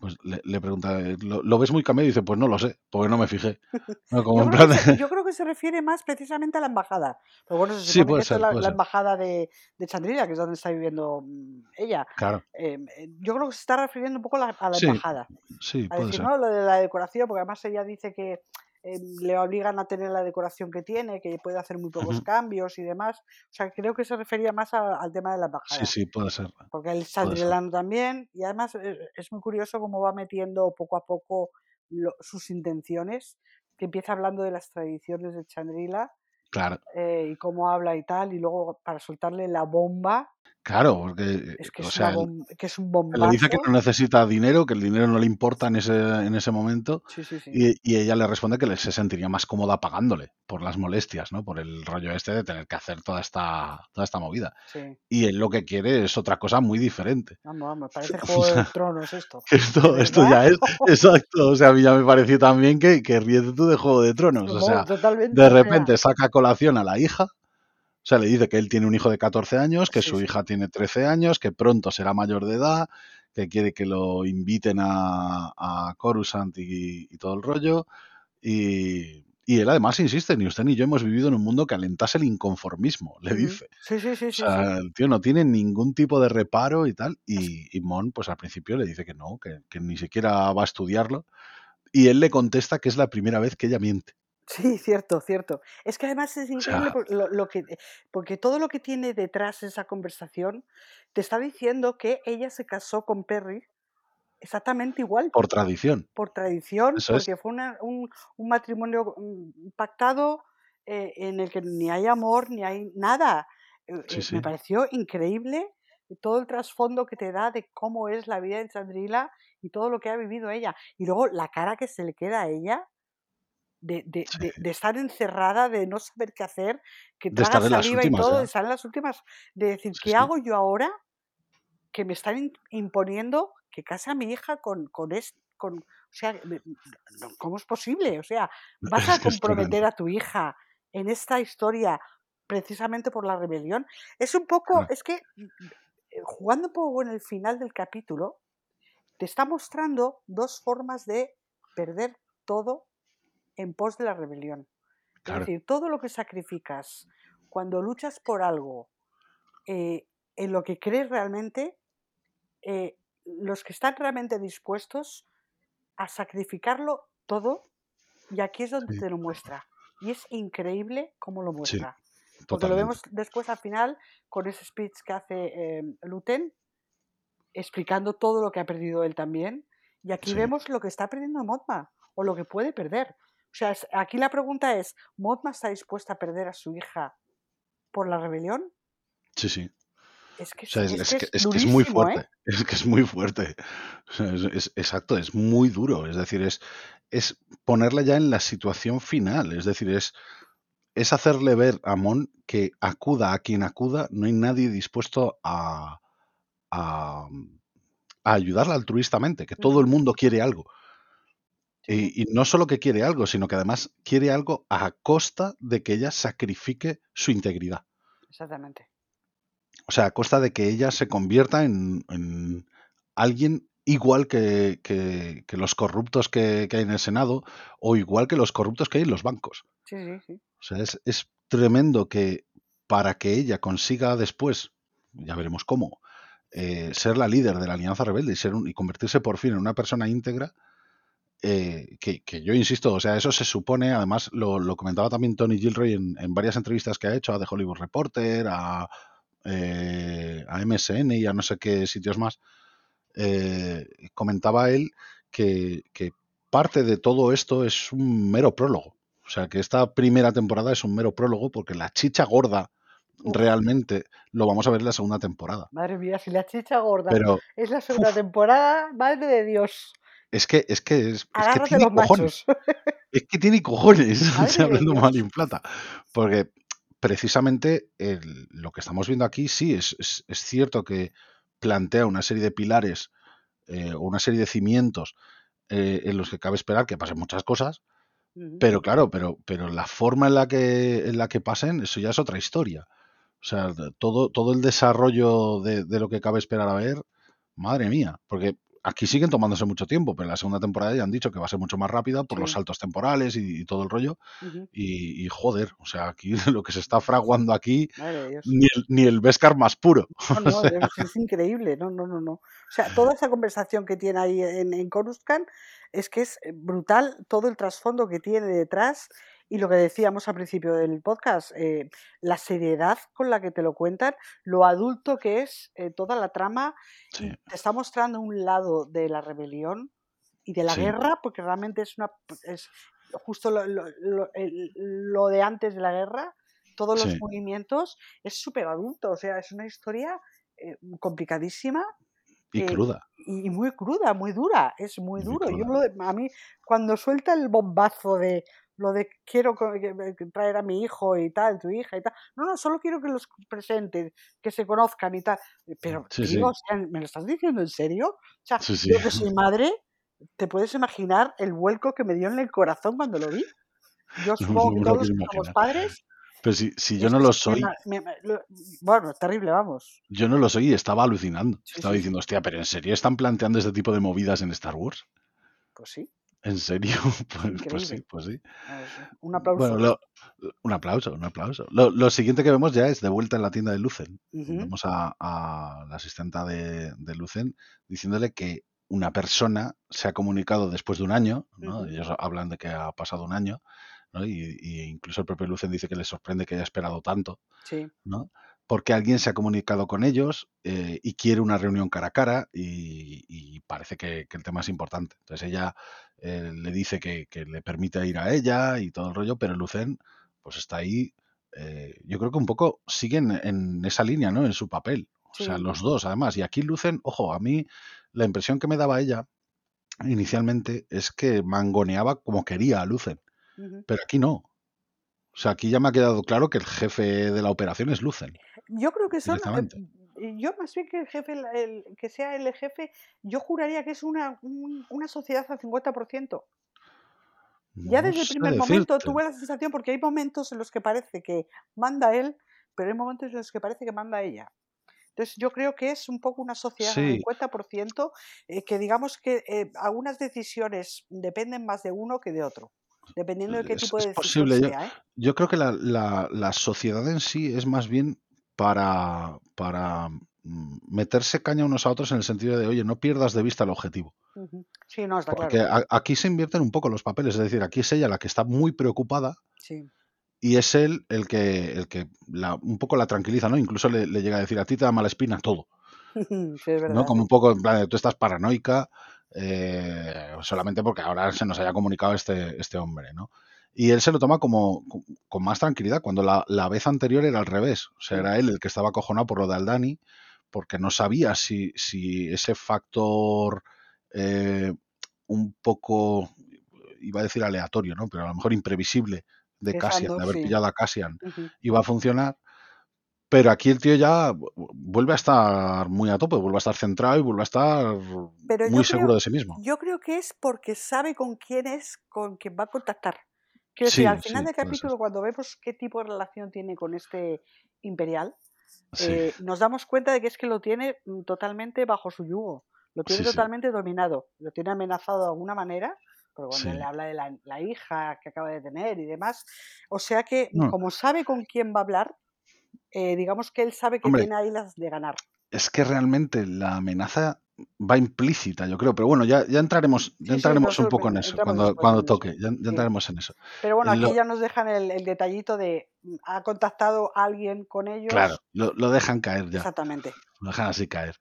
Pues le, le pregunta, eh, ¿lo, lo ves muy cambiado? Y dice, pues no lo sé, porque no me fijé. No, como Yo en creo, que se, de- yo creo que se refiere más precisamente a la embajada. Pero bueno, se Sí, supone que puede esta es la, puede la ser. embajada de, de Chandrila, que es donde está viviendo mm, ella. Claro. Eh, eh, yo creo que se está refiriendo un poco a la, a la Sí, embajada. sí, A puede decir, ser. no, lo de la decoración, porque además ella dice que eh, le obligan a tener la decoración que tiene, que puede hacer muy pocos Ujú. cambios y demás. O sea, creo que se refería más a- al tema de la Sí, embajada. sí, puede ser. Porque es ser. chandrilano también. Y además eh, es muy curioso cómo va metiendo poco a poco lo- sus intenciones. Que empieza hablando de las tradiciones de Chandrila Claro, eh, y cómo habla y tal. Y luego para soltarle la bomba, claro, porque, es que o es, una sea, que es un él le dice que bombazo. no necesita dinero, que el dinero no le importa en ese, en ese momento, Sí, sí, sí. y, y ella le responde que le- se sentiría más cómoda pagándole por las molestias, ¿no? Por el rollo este de tener que hacer toda esta, toda esta movida. Y él lo que quiere es otra cosa muy diferente. Vamos, vamos, parece O Juego de Tronos esto. que ¿De esto, esto ya es exacto. O sea, a mí ya me pareció también que, que ríete tú de Juego de Tronos. O sea, totalmente, de o repente saca colación a la hija. O sea, le dice que él tiene un hijo de 14 años, que sí, su sí. hija tiene 13 años, que pronto será mayor de edad, que quiere que lo inviten a, a Coruscant y, y todo el rollo. Y, y él además insiste, ni usted ni yo hemos vivido en un mundo que alentase el inconformismo, le dice. Sí, sí, sí, O sí, sí. sea, el tío no tiene ningún tipo de reparo y tal. Y, y Mon, pues al principio le dice que no, que, que ni siquiera va a estudiarlo. Y él le contesta que es la primera vez que ella miente. Sí, cierto, cierto. Es que además es O increíble sea, lo, lo que, porque todo lo que tiene detrás esa conversación te está diciendo que ella se casó con Perry exactamente igual, por tradición. por tradición, Eso es. porque fue una- un, un matrimonio mm, pactado eh, en el que ni hay amor, ni hay nada. Eh, Sí, eh, sí. me pareció increíble todo el trasfondo que te da de cómo es la vida de Chandrila y todo lo que ha vivido ella. Y luego la cara que se le queda a ella de, de, Sí. de- de estar encerrada, de no saber qué hacer, que traga saliva y últimas todo, ya. de estar en las últimas, de decir, Sí, ¿qué sí. hago yo ahora? Que me están imponiendo que case a mi hija con, con, con o sea, ¿cómo es posible? O sea, vas a comprometer a tu hija en esta historia precisamente por la rebelión. Es un poco, es que eh, jugando un poco en el final del capítulo, te está mostrando dos formas de perder todo en pos de la rebelión. Es decir, todo lo que sacrificas cuando luchas por algo eh, en lo que crees realmente, eh, los que están realmente dispuestos a sacrificarlo todo, y aquí es donde Sí, te lo muestra. Y es increíble cómo lo sí, muestra. Porque lo vemos después al final con ese speech que hace eh, Luten, explicando todo lo que ha perdido él también. Y aquí Sí, vemos lo que está perdiendo Motma, o lo que puede perder. O sea, aquí la pregunta es, ¿Motma está dispuesta a perder a su hija por la rebelión? sí, sí. Es que O es, sea, es, es es que es es que es muy durísimo, ¿eh? fuerte. Es que es muy fuerte. O sea, exacto, es muy duro. Es decir, es, es ponerla ya en la situación final. Es decir, es, es hacerle ver a Mon que acuda a quien acuda, no hay nadie dispuesto a, a, a ayudarla altruistamente, que todo el mundo quiere algo. Y, y no solo que quiere algo, sino que además quiere algo a costa de que ella sacrifique su integridad. exactamente. O sea, a costa de que ella se convierta en, en alguien igual que, que- que los corruptos que, que hay en el Senado o igual que los corruptos que hay en los bancos. Sí, sí, sí. O sea, es, es tremendo que para que ella consiga después, ya veremos cómo, eh, ser la líder de la Alianza Rebelde y, ser un- y convertirse por fin en una persona íntegra, eh, que, que yo insisto, o sea, eso se supone, además lo, lo comentaba también Tony Gilroy en, en varias entrevistas que ha hecho a The Hollywood Reporter, a, eh, a MSN y a no sé qué sitios más, eh, comentaba él que, que parte de todo esto es un mero prólogo. O sea, que esta primera temporada es un mero prólogo porque la chicha gorda realmente lo vamos a ver en la segunda temporada. Madre mía, si la chicha gorda Pero es la segunda temporada, madre de Dios. Es que es que es, es que tiene los cojones. Es que tiene cojones, hablando mal en plata. Porque precisamente el- lo que estamos viendo aquí sí es, es- es cierto que plantea una serie de pilares eh, o una serie de cimientos eh, en los que cabe esperar que pasen muchas cosas, pero claro, pero, pero la forma en la que en la que pasen, eso ya es otra historia. O sea, todo, todo el desarrollo de, de lo que cabe esperar a ver, madre mía, porque aquí siguen tomándose mucho tiempo, pero en la segunda temporada ya han dicho que va a ser mucho más rápida por los saltos temporales y, y todo el rollo. Y, y joder, o sea, aquí lo que se está fraguando aquí, Madre ni el, ni el más puro. No, O no, sea, es increíble, no, no, no, no. O sea, toda esa conversación que tiene ahí en, en Coruscant es que es eh, brutal todo el trasfondo que tiene detrás y lo que decíamos al principio del podcast, eh, la seriedad con la que te lo cuentan, lo adulto que es eh, toda la trama sí, y te está mostrando un lado de la rebelión y de la sí, guerra, porque realmente es una es justo lo, lo- lo- de antes de la guerra, todos los sí. movimientos, es súper adulto, o sea, es una historia eh, complicadísima Y eh, cruda, y muy cruda, muy dura, es muy muy duro. Yo lo a mí, cuando suelta el bombazo de lo de quiero que- que- que traer a mi hijo y tal, tu hija y tal, no, no, solo quiero que los presenten, que se conozcan y tal. Pero, Sí, tío, sí, o sea, ¿me lo estás diciendo en serio? O sea, sí, yo que soy madre, ¿te puedes imaginar el vuelco que me dio en el corazón cuando lo vi? Yo No, supongo no que me lo todos que somos padres, Pero si, si yo no que lo que me soy, me- me- bueno, terrible, vamos. yo no lo soy y estaba alucinando. Estaba diciendo, hostia, pero ¿en serio están planteando este tipo de movidas en Star Wars? pues sí, ¿En serio? es Pues, pues sí, pues sí. Ah. Un Bueno, aplauso. lo- un aplauso, un aplauso. Lo, lo siguiente que vemos ya es de vuelta en la tienda de Lucen. Vemos a, a la asistenta de, de Lucen diciéndole que una persona se ha comunicado después de un año, ¿no? Ellos hablan de que ha pasado un año, ¿no? Y, y incluso el propio Lucen dice que le sorprende que haya esperado tanto, Sí. ¿no? Porque alguien se ha comunicado con ellos eh, y quiere una reunión cara a cara y, y parece que, que el tema es importante. Entonces ella eh, le dice que, que le permite ir a ella y todo el rollo, pero Lucen pues está ahí. eh, yo creo que un poco siguen en esa línea, ¿no? En su papel. O sea, los dos, además. Y aquí Lucen, ojo, a mí la impresión que me daba ella inicialmente es que mangoneaba como quería a Lucen, pero aquí no. O sea, aquí ya me ha quedado claro que el jefe de la operación es Lucen, Yo creo que son, eh, yo más bien que el jefe, el- que sea el jefe, yo juraría que es una, un- una sociedad al 50%. Ya No desde el primer momento tuve la sensación, porque hay momentos en los que parece que manda él, pero hay momentos en los que parece que manda ella. Entonces yo creo que es un poco una sociedad al Sí, 50%, eh, que digamos que eh, algunas decisiones dependen más de uno que de otro, dependiendo de qué es, tipo es de decisión posible. Yo, sea. ¿eh? yo creo que la, la- la sociedad en sí es más bien para, para mm, meterse caña unos a otros en el sentido de, oye, no pierdas de vista el objetivo. Sí, no, está Porque claro. a- aquí se invierten un poco los papeles, es decir, aquí es ella la que está muy preocupada Sí. y es él el que, el que la, un poco la tranquiliza, ¿no? Incluso le, le llega a decir, a ti te da mala espina todo. sí, es ¿no? verdad. Como un poco en plan tú estás paranoica eh, solamente porque ahora se nos haya comunicado este, este hombre, ¿no? Y él se lo toma como con, más tranquilidad, cuando la, la vez anterior era al revés, o sea, era él el que estaba acojonado por lo de Aldani, porque no sabía si, si ese factor eh, un poco, iba a decir aleatorio, ¿no? Pero a lo mejor imprevisible de Cassian, de haber pillado a Cassian, iba a funcionar, pero aquí el tío ya vu- vuelve a estar muy a tope, vuelve a estar centrado y vuelve a estar Pero muy seguro creo, de sí mismo. yo creo que es porque sabe con quién es, con quién va a contactar. Quiero decir, al final sí, del ser. capítulo, cuando vemos qué tipo de relación tiene con este imperial, Sí, eh, nos damos cuenta de que es que lo tiene mm, totalmente bajo su yugo, lo tiene totalmente dominado, lo tiene amenazado de alguna manera, porque cuando le habla de la, la hija que acaba de tener y demás, o sea que No, como sabe con quién va a hablar, eh, digamos que él sabe que hombre, tiene ahí las de ganar. es que realmente la amenaza va implícita, yo creo, pero bueno, ya, ya entraremos, ya Sí, entraremos un poco en eso, cuando, cuando toque, ya, ya Sí. entraremos en eso. Pero bueno, aquí Lo- ya nos dejan el, el detallito de mm, ha contactado alguien con ellos. claro, lo, lo dejan caer ya, Exactamente. lo dejan así caer.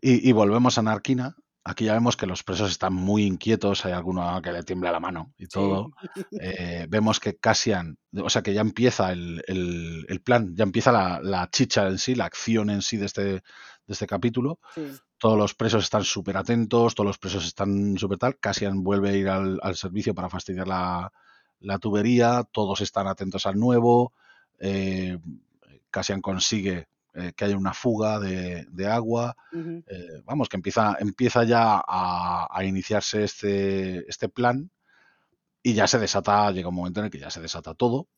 Y, y volvemos a Narquina. Aquí ya vemos que los presos están muy inquietos, hay alguno que le tiembla la mano y Sí. todo. Eh, vemos que Cassian, o sea que ya empieza el, el- el plan, ya empieza la, la chicha en sí, la acción en sí de este, de este capítulo. Sí. Todos los presos están súper atentos, todos los presos están súper tal. Cassian vuelve a ir al, al servicio para fastidiar la, la tubería, todos están atentos al nuevo. Eh, Cassian consigue eh, que haya una fuga de, de agua. Eh, vamos, que empieza, empieza ya a, a iniciarse este, este plan y ya se desata, llega un momento en el que ya se desata todo.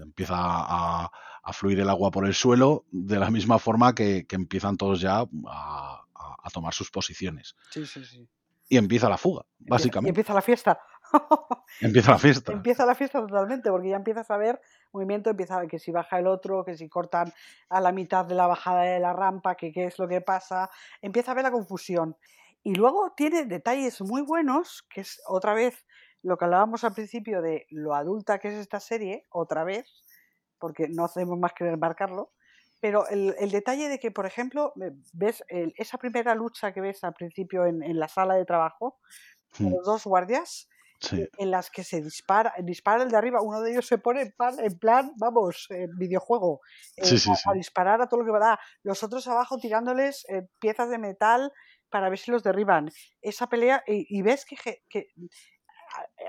Empieza a, a fluir el agua por el suelo de la misma forma que, que empiezan todos ya a, tomar sus posiciones. Sí, sí, sí. Y empieza la fuga, Empieza- Y básicamente. empieza la fiesta. Empieza la fiesta. Empieza la fiesta totalmente, porque ya empiezas a ver movimiento, empieza a ver que si baja el otro, que si cortan a la mitad de la bajada de la rampa, que qué es lo que pasa, empieza a ver la confusión. Y luego tiene detalles muy buenos, que es otra vez lo que hablábamos al principio de lo adulta que es esta serie, otra vez, porque no hacemos más que remarcarlo, pero el, el detalle de que, por ejemplo, ve- ves el- esa primera lucha que ves al principio en, en la sala de trabajo, con Mm, los dos guardias, Sí, en las que se dispara, dispara el de arriba, uno de ellos se pone en plan, en plan vamos, videojuego, eh, sí, sí. a, disparar a todo lo que va a dar, los otros abajo tirándoles eh, piezas de metal para ver si los derriban. Esa pelea, y, y ves que,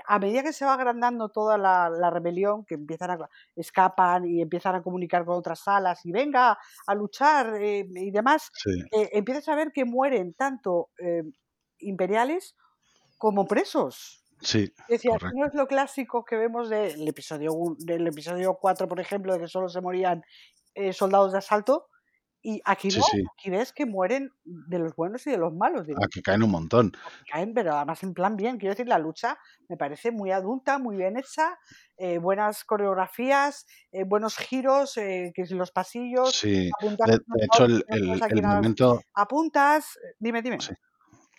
a, a medida que se va agrandando toda la, la rebelión, que empiezan a, escapan y empiezan a comunicar con otras salas y venga a luchar eh, y demás, empiezas a ver que mueren tanto imperiales como presos. Sí, Decía, correcto. no es lo clásico que vemos del episodio, del episodio 4, por ejemplo, de que solo se morían eh, soldados de asalto. Y aquí no, sí. aquí ves que mueren de los buenos y de los malos. Digo, Aquí caen un montón. caen, pero además en plan bien. Quiero decir, la lucha me parece muy adulta, muy bien hecha, eh, buenas coreografías, eh, buenos giros, eh, que los pasillos, Sí. apuntas De, de hecho, el, el- el momento, apuntas, eh, dime, dime. Sí.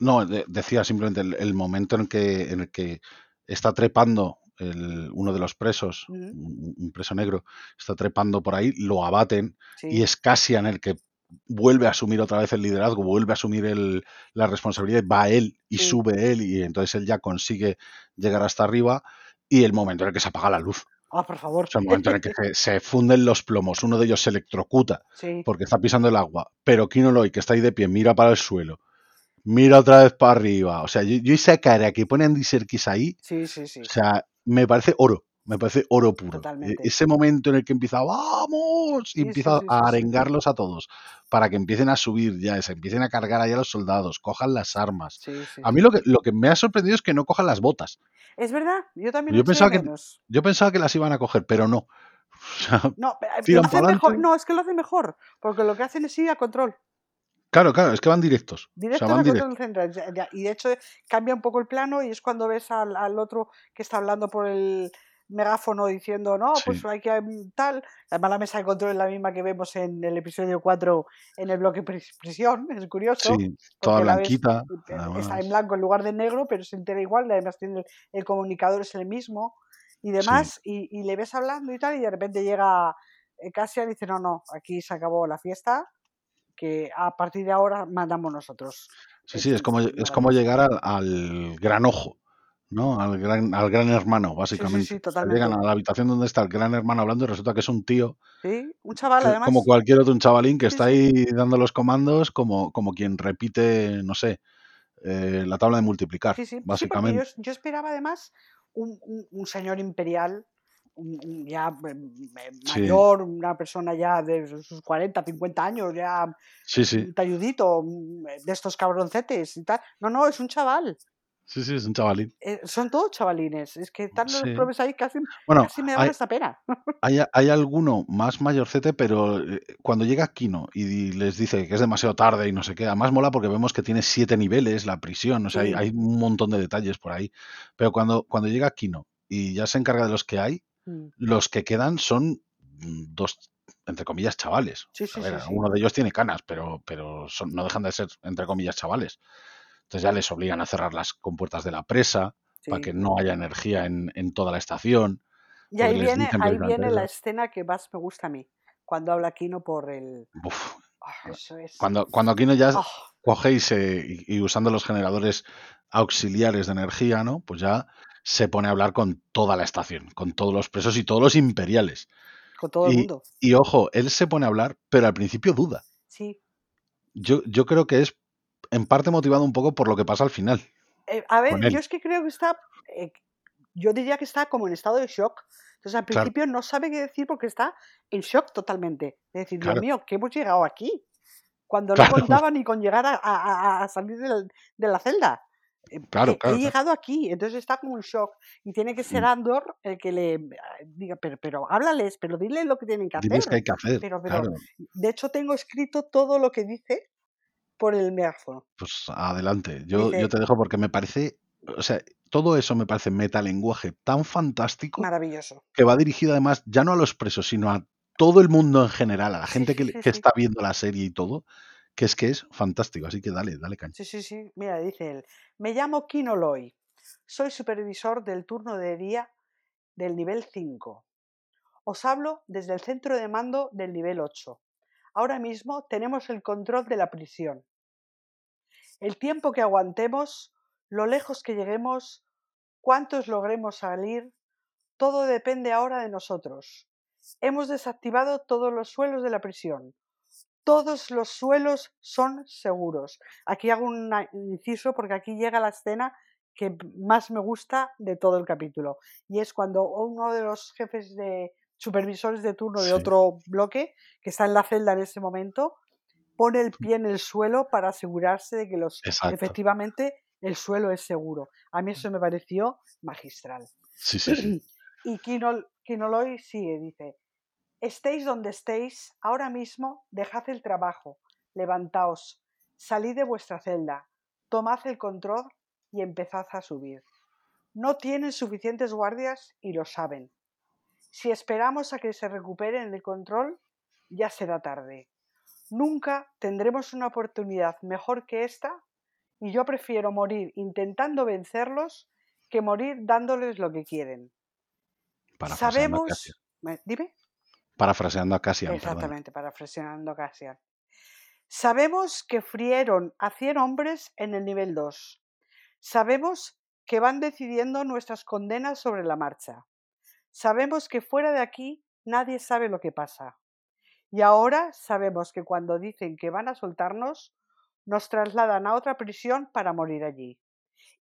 No, de- decía simplemente el, el momento en que, en el que está trepando el- uno de los presos, un, un preso negro, está trepando por ahí, lo abaten y es Cassian el que vuelve a asumir otra vez el liderazgo, vuelve a asumir el- la responsabilidad, va él y sí, sube él y entonces él ya consigue llegar hasta arriba y el momento en el que se apaga la luz, Ah, por o favor. sea, el momento en el que se, se funden los plomos, uno de ellos se electrocuta Sí, porque está pisando el agua, pero Kino Loy, que está ahí de pie, mira para el suelo, mira otra vez para arriba. O sea, yo, yo esa cara que pone Andy Serkis ahí, sí, sí, sí, o sea, me parece oro, me parece oro puro. E- totalmente. Ese momento en el que empieza, ¡vamos! Y empieza a arengarlos a todos para que empiecen a subir ya, se empiecen a cargar allá los soldados, cojan las armas. Sí, sí, A mí lo que, lo que me ha sorprendido es que no cojan las botas. Es verdad, yo también lo Yo pensaba que, yo pensaba que las iban a coger, pero no. No, pero, eh, lo tiran hacen mejor. No, es que lo hacen mejor. Porque lo que hacen es ir a control. Claro, claro, es que van directos. O sea, Directo van directos. central. ya- ya, Y de hecho cambia un poco el plano y es cuando ves al, al otro que está hablando por el megáfono diciendo, no, pues hay que tal. Además la mesa de control es la misma que vemos en el episodio 4 en el bloque pris- prisión. Es curioso. sí, toda ves, blanquita, eh, está en blanco en lugar de negro, pero se entera igual, además tiene el, el comunicador es el mismo y Sí, demás, y, y le ves hablando y tal, y de repente llega eh, Cassian y dice, no, no, aquí se acabó la fiesta, que a partir de ahora mandamos nosotros. sí, sí, es Entonces, como, es como llegar al, al gran ojo, ¿no? Al gran, al gran hermano, Sí, sí, básicamente. sí, O sea, llegan a la habitación donde está el gran hermano hablando y resulta que es un tío, Sí, un chaval que- como además. cualquier otro, un chavalín que Sí, está sí. ahí dando los comandos como, como quien repite, no sé, eh, la tabla de multiplicar, Sí, sí, sí, yo, básicamente. es- yo esperaba además un, un- un señor imperial, ya Sí, mayor, una persona ya de sus 40, 50 años, ya sí, sí, un talludito, mm, de estos cabroncetes y tal. No, no, es un chaval. sí, sí, es un chavalín. eh, son todos chavalines. Es que están los Sí. probes ahí casi, Bueno, casi me hay, hasta pena. hay, hay alguno más mayorcete, pero eh, cuando llega Kino y les dice que es demasiado tarde y no sé qué, además mola porque vemos que tiene siete niveles la prisión, o sea, hay un montón de detalles por ahí. Pero cuando, cuando llega Kino y ya se encarga de los que hay, Mm, los que quedan son mm, dos entre comillas, chavales. Sí, sí, A ver, sí, sí. uno de ellos tiene canas, pero, pero son- no dejan de ser, entre comillas, chavales. Entonces ya les obligan a cerrar las compuertas de la presa para que no haya energía en, en toda la estación. Y porque ahí viene, ahí viene la escena que más me gusta a mí, cuando habla Kino por el... Uf, Ah, eso es... cuando, cuando Aquino ya Ah, se, y, y usando los generadores auxiliares de energía, ¿no? Pues ya se pone a hablar con toda la estación, con todos los presos y todos los imperiales. con todo el Y, mundo. y ojo, él se pone a hablar, pero al principio duda. Sí. Yo, yo creo que es en parte motivado un poco por lo que pasa al final. Eh, a ver, yo es que creo que está... eh, yo diría que está como en estado de shock. Entonces al Claro. principio no sabe qué decir porque está en shock totalmente. Es decir, Claro. Dios mío, ¿qué hemos llegado aquí? Cuando Claro. no contaba ni con llegar a, a- a- a salir de la celda. Eh, Claro, he- claro, He llegado aquí, entonces está como en shock. Y tiene que ser. Andor el que le ah, diga, pero, pero háblales, pero dile lo que tienen que Diles que hacer. hay que hacer. Pero, pero, Claro, de hecho, tengo escrito todo lo que dice por el megáfono. pues adelante. Yo, Dice- yo te dejo porque me parece, o sea, todo eso me parece metalenguaje tan fantástico Maravilloso. que va dirigido además ya no a los presos, sino a todo el mundo en general, a la gente sí, que, sí, que sí. está viendo la serie y todo, que es que es fantástico. Así que dale, dale caña. Sí, sí, sí. Mira, dice él. Me llamo Kino Loy. Soy supervisor del turno de día del nivel 5. Os hablo desde el centro de mando del nivel 8. Ahora mismo tenemos el control de la prisión. El tiempo que aguantemos, lo lejos que lleguemos, cuántos logremos salir, todo depende ahora de nosotros. Hemos desactivado todos los suelos de la prisión. Todos los suelos son seguros. Aquí hago un inciso porque aquí llega la escena que más me gusta de todo el capítulo. Y es cuando uno de los jefes de supervisores de turno de Sí. otro bloque, que está en la celda en ese momento, pone el pie en el suelo para asegurarse de que los Exacto. efectivamente el suelo es seguro. A mí eso me pareció magistral. Sí, sí, sí. Y Kino, Kinoloy sigue, dice, estéis donde estéis, ahora mismo dejad el trabajo, levantaos, salid de vuestra celda, tomad el control y empezad a subir. No tienen suficientes guardias y lo saben. Si esperamos a que se recuperen el control, ya será tarde. Nunca tendremos una oportunidad mejor que esta y yo prefiero morir intentando vencerlos que morir dándoles lo que quieren. Parafraseando a Sabemos. Cassian. ¿Me- Dime. Parafraseando a Cassian. Exactamente, parafraseando a Cassian. Sabemos que frieron a 100 hombres en el nivel 2. Sabemos que van decidiendo nuestras condenas sobre la marcha. Sabemos que fuera de aquí nadie sabe lo que pasa. Y ahora sabemos que cuando dicen que van a soltarnos, nos trasladan a otra prisión para morir allí.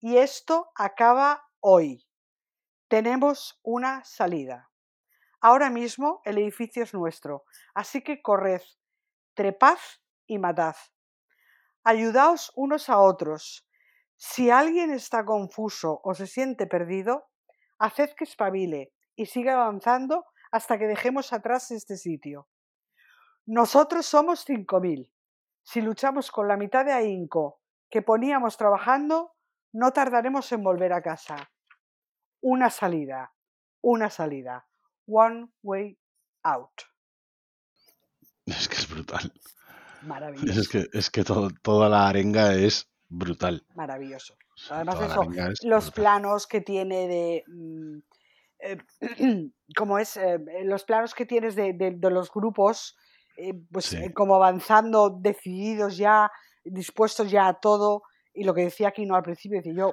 Y esto acaba hoy. Tenemos una salida. Ahora mismo el edificio es nuestro, así que corred, trepad y matad. Ayudaos unos a otros. Si alguien está confuso o se siente perdido, haced que espabile y siga avanzando hasta que dejemos atrás este sitio. Nosotros somos 5.000. Si luchamos con la mitad de ahínco que poníamos trabajando, no tardaremos en volver a casa. Una salida, una salida. One way out. Es que es brutal. Maravilloso. Es que, es que todo- toda la arenga es brutal. Maravilloso. Además de eso, es los brutal. planos que tiene de... mm, eh, como es, eh, los planos que tienes de, de- de los grupos, eh, pues Sí. eh, como avanzando, decididos ya, dispuestos ya a todo. Y lo que decía aquí no al principio, dice, yo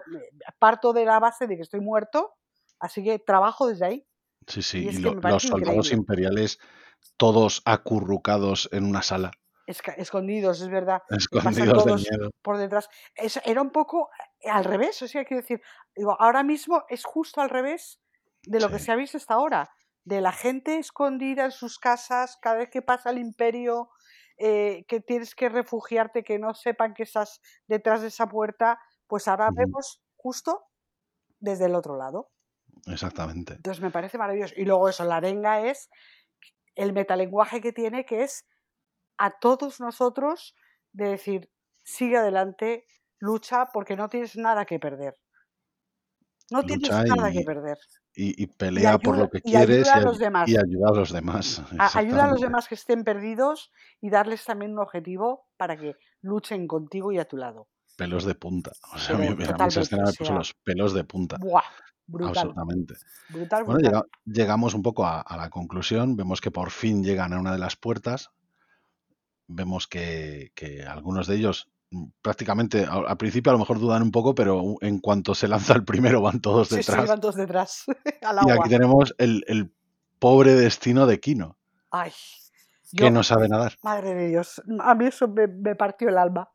parto de la base de que estoy muerto, así que trabajo desde ahí. Sí, sí. Y lo- los soldados increíble. imperiales todos acurrucados en una sala, escondidos, es verdad. escondidos de miedo. por detrás. Es- era un poco eh, al revés, o sea, quiero decir, digo, ahora mismo es justo al revés de lo que se ha visto hasta ahora, de la gente escondida en sus casas, cada vez que pasa el imperio, eh, que tienes que refugiarte, que no sepan que estás detrás de esa puerta, pues ahora vemos justo desde el otro lado. Exactamente. Entonces me parece maravilloso. Y luego eso, la arenga es el metalenguaje que tiene, que es a todos nosotros de decir, sigue adelante, lucha, porque no tienes nada que perder. No tienes nada que perder. y- y Y pelea por lo que y quieres ayuda a los demás. y ayuda a los demás. Ayuda a los demás que estén perdidos y darles también un objetivo para que luchen contigo y a tu lado. Pelos de punta. O sea, a mí, Pero a mí esa totalmente, escena o me puso sea, los pelos de punta. ¡buah! Brutal, Absolutamente. brutal, Bueno, brutal. llega- llegamos un poco a, a la conclusión. Vemos que por fin llegan a una de las puertas. Vemos que, que algunos de ellos mm, prácticamente al, al principio a lo mejor dudan un poco, pero en cuanto se lanza el primero van todos Sí, sí, detrás. van todos detrás, al Y aquí tenemos el, el pobre destino de Kino, Ay, que yo, no sabe nadar. madre de Dios, a mí eso me, me partió el alma.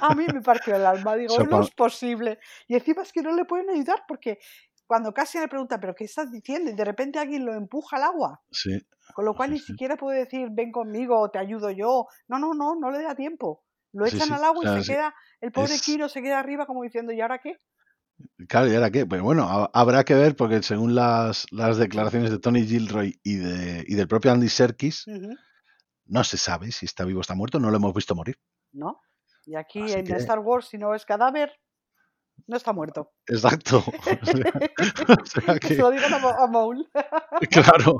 A mí me partió el alma. Digo, no es posible. Y encima es que no le pueden ayudar porque cuando casi le pregunta, ¿pero qué estás diciendo? Y de repente alguien lo empuja al agua. Sí, Con lo cual sí, ni sí. siquiera puede decir, ven conmigo te ayudo yo. No, no, no, no le da tiempo. Lo echan sí. al agua y se queda, el pobre es, Kiro se queda arriba como diciendo, ¿y ahora qué? claro, ¿y ahora qué? Pero bueno, ha- habrá que ver porque según las, las declaraciones de Tony Gilroy y, de, y del propio Andy Serkis, no se sabe si está vivo o está muerto, no lo hemos visto morir. ¿No? Y aquí Así en que, Star Wars, si no es cadáver, no está muerto. exacto. O sea, o sea que se lo digan a, Maul. claro.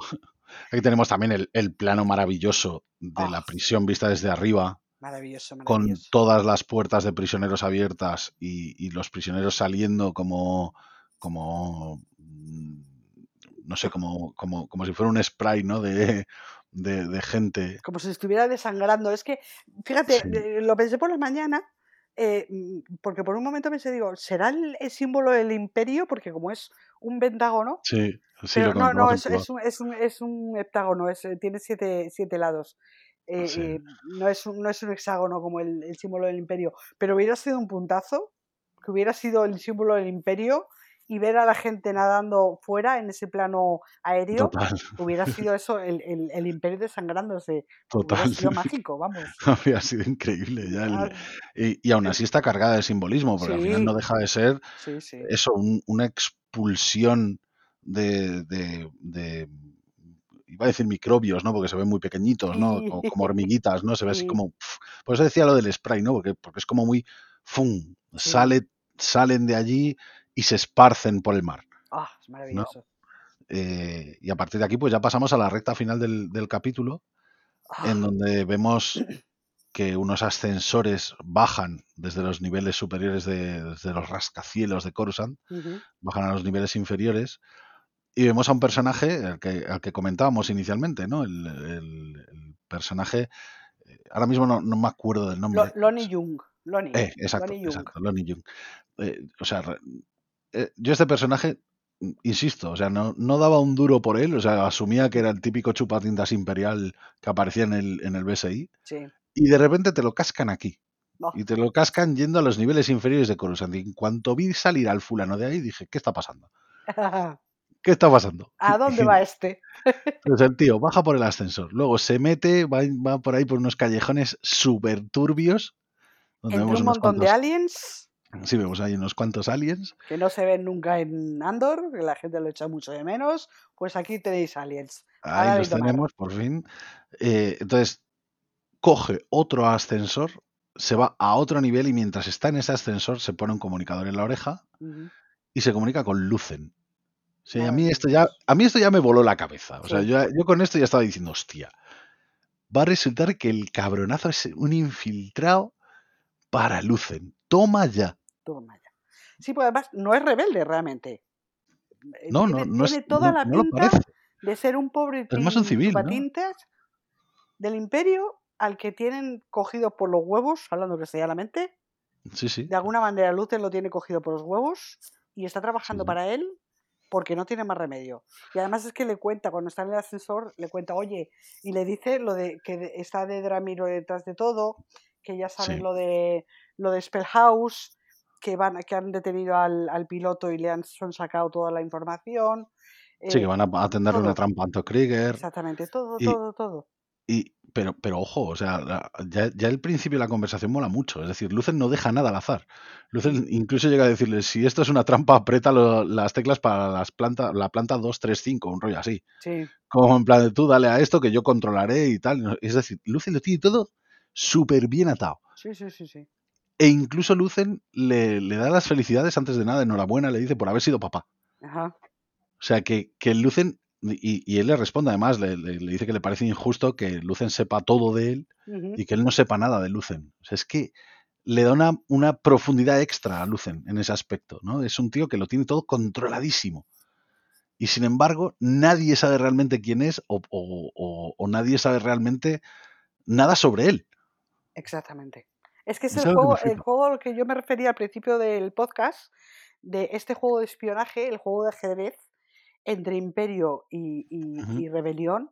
Aquí tenemos también el, el plano maravilloso de Oh, la prisión vista desde arriba, maravilloso, con todas las puertas de prisioneros abiertas y, y los prisioneros saliendo como, como, mm, no sé, como, como, como si fuera un spray, ¿no? De, de, de gente. Como si estuviera desangrando. Es que, fíjate, Sí, eh, lo pensé por la mañana, eh, mm, porque por un momento pensé, digo, ¿será el, el símbolo del imperio? Porque como es un pentágono, sí, sí, pero lo no, no, es, es, un, es, un, es un heptágono, es, eh, tiene siete, siete lados. Eh, Sí, eh, no, es un, no es un hexágono como el, el símbolo del imperio, pero hubiera sido un puntazo, que hubiera sido el símbolo del imperio y ver a la gente nadando fuera en ese plano aéreo, total, hubiera sido eso, el, el, el imperio desangrándose. Hubiera total. sido mágico, vamos. Habría sido increíble ya el- y, y aún así está cargada de simbolismo, porque al final no deja de ser sí, sí. eso, un- una expulsión de, de- de- iba a decir microbios, ¿no? Porque se ven muy pequeñitos, ¿no? Como, como hormiguitas, ¿no? Se ve así sí, como, por eso decía lo del spray, ¿no? Porque, porque es como muy, ¡fum! sí. Sale, salen de allí y se esparcen por el mar, Ah, es ¿no? maravilloso. Eh, y a partir de aquí, pues ya pasamos a la recta final del, del capítulo, en Ah, donde vemos que unos ascensores bajan desde los niveles superiores de, desde los rascacielos de Coruscant, bajan a los niveles inferiores y vemos a un personaje al que, al que comentábamos inicialmente, ¿no? El, el- el personaje, eh, ahora mismo no, no me acuerdo del nombre. Lonnie Jung, Lonnie, Eh, exacto, Lonnie Jung. exacto, Lonnie Jung. Eh, o sea, eh, yo este personaje, insisto, o sea, no, no daba un duro por él, o sea, asumía que era el típico chupatintas imperial que aparecía en el, en el BSI, Sí. y de repente te lo cascan aquí. Oh, Y te lo cascan yendo a los niveles inferiores de Coruscant. Y en cuanto vi salir al fulano de ahí, dije, ¿qué está pasando? ¿Qué está pasando? ¿A dónde va este? Pues el tío baja por el ascensor, luego se mete, va, va por ahí por unos callejones súper turbios, donde Entre vemos un montón de aliens sí, vemos ahí unos cuantos aliens, que no se ven nunca en Andor, que la gente lo echa mucho de menos, pues aquí tenéis aliens. ahí los tenemos por fin. Eh, entonces, coge otro ascensor, se va a otro nivel y mientras está en ese ascensor se pone un comunicador en la oreja y se comunica con Lucen. Sí, a mí esto ya, a mí esto ya me voló la cabeza. O sea, Sí. yo, yo con esto ya estaba diciendo, hostia, va a resultar que el cabronazo es un infiltrado para Lucen. Toma ya. Toma ya. Sí, pues además no es rebelde realmente. Eh, No, no, tiene, no, es, tiene toda no, la no pinta de ser un pobre Es más un civil, ¿no? chupatintas del imperio al que tienen cogido por los huevos, hablando castellanamente. Sí, sí. De alguna manera Luther lo tiene cogido por los huevos y está trabajando sí. para él porque no tiene más remedio. Y además es que le cuenta, cuando está en el ascensor, le cuenta, oye, y le dice lo de que está de Dramiro detrás de todo, que ya saben Sí. lo de lo de Spellhouse, que van, que han detenido al, al piloto y le han son sacado toda la información. Sí, que eh, van a a tenderle una trampa a Anto Krieger. exactamente, todo, Y, todo, todo. y, pero, pero ojo, o sea, la- ya, ya el principio de la conversación mola mucho. Es decir, Lucen no deja nada al azar. Lucen incluso llega a decirle, si esto es una trampa, aprieta lo- las teclas para las plantas, la planta 2, 3, 5, un rollo así. Sí, Como en plan, de, tú dale a esto que yo controlaré y tal. Es decir, Lucen lo tiene todo súper bien atado. sí, sí, sí, sí. E incluso Lucen le, le da las felicidades antes de nada, enhorabuena, le dice por haber sido papá. Ajá. O sea, que, que Lucen, y, y él le responde además, le, le- le dice que le parece injusto que Lucen sepa todo de él y que él no sepa nada de Lucen. O sea, es que le da una, una profundidad extra a Lucen en ese aspecto, ¿no? Es un tío que lo tiene todo controladísimo. Y sin embargo, nadie sabe realmente quién es o, o- o- o nadie sabe realmente nada sobre él. Exactamente. Es que es el juego, el juego al que yo me refería al principio del podcast, de este juego de espionaje, el juego de ajedrez entre imperio y, y- Ujú. y rebelión,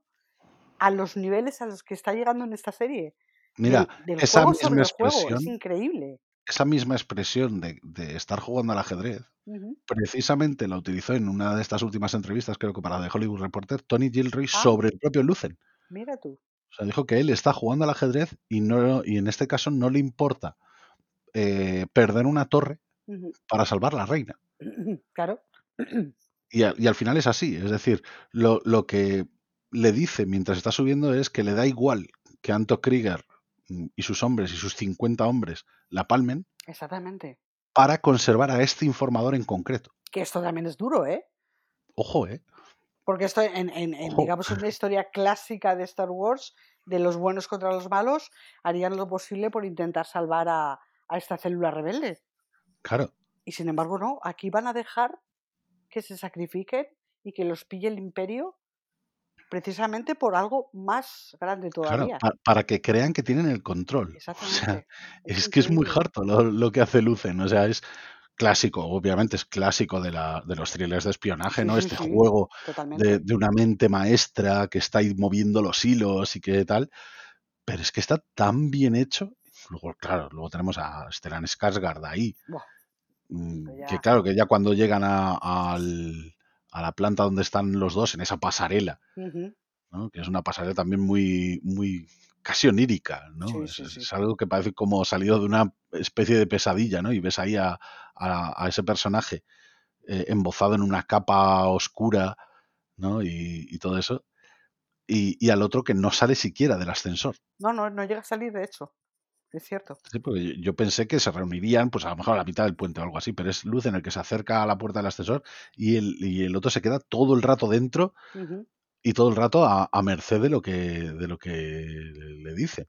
a los niveles a los que está llegando en esta serie. Mira, del, del esa juego sobre misma juego, es expresión, increíble. esa misma expresión de, de estar jugando al ajedrez, precisamente la utilizó en una de estas últimas entrevistas, creo que para The Hollywood Reporter, Tony Gilroy Ah. sobre el propio Lucen. Mira tú. O sea, dijo que él está jugando al ajedrez y, no, y en este caso no le importa eh, perder una torre para salvar la reina. Claro. Y, a- y al final es así. Es decir, lo, lo que le dice mientras está subiendo es que le da igual que Anto Krieger mm, y sus hombres y sus 50 hombres la palmen Exactamente. para conservar a este informador en concreto. Que esto también es duro, ¿eh? Ojo, ¿eh? Porque esto, en, en- en, digamos, una historia clásica de Star Wars, de los buenos contra los malos, harían lo posible por intentar salvar a, a esta célula rebelde. Claro, Y sin embargo, no, aquí van a dejar que se sacrifiquen y que los pille el imperio precisamente por algo más grande claro, todavía. pa- para que crean que tienen el control. O sea, Exactamente. es que es muy harto lo, lo que hace Lucen. O sea, es clásico, obviamente es clásico de, la, de los thrillers de espionaje, Sí, ¿no? sí, Este sí, juego de, de una mente maestra que está ahí moviendo los hilos y que tal. Pero es que está tan bien hecho. Luego, claro, luego tenemos a Stellan Skarsgård ahí. Buah, mm, Que claro, que ya cuando llegan a, al- a la planta donde están los dos, en esa pasarela. Que es una pasarela también muy, muy casi onírica, ¿no? Sí, es, sí, es- sí. es algo que parece como salido de una especie de pesadilla, ¿no? Y ves ahí a, a- a ese personaje eh, embozado en una capa oscura, ¿no? Y, y todo eso. Y, y al otro que no sale siquiera del ascensor. No, no, no llega a salir, de hecho. Es cierto. Sí, porque yo, yo pensé que se reunirían, pues a lo mejor a la mitad del puente o algo así, pero es Luz en el que se acerca a la puerta del ascensor y el, y el otro se queda todo el rato dentro y todo el rato a, a merced de lo que, de lo que le dice.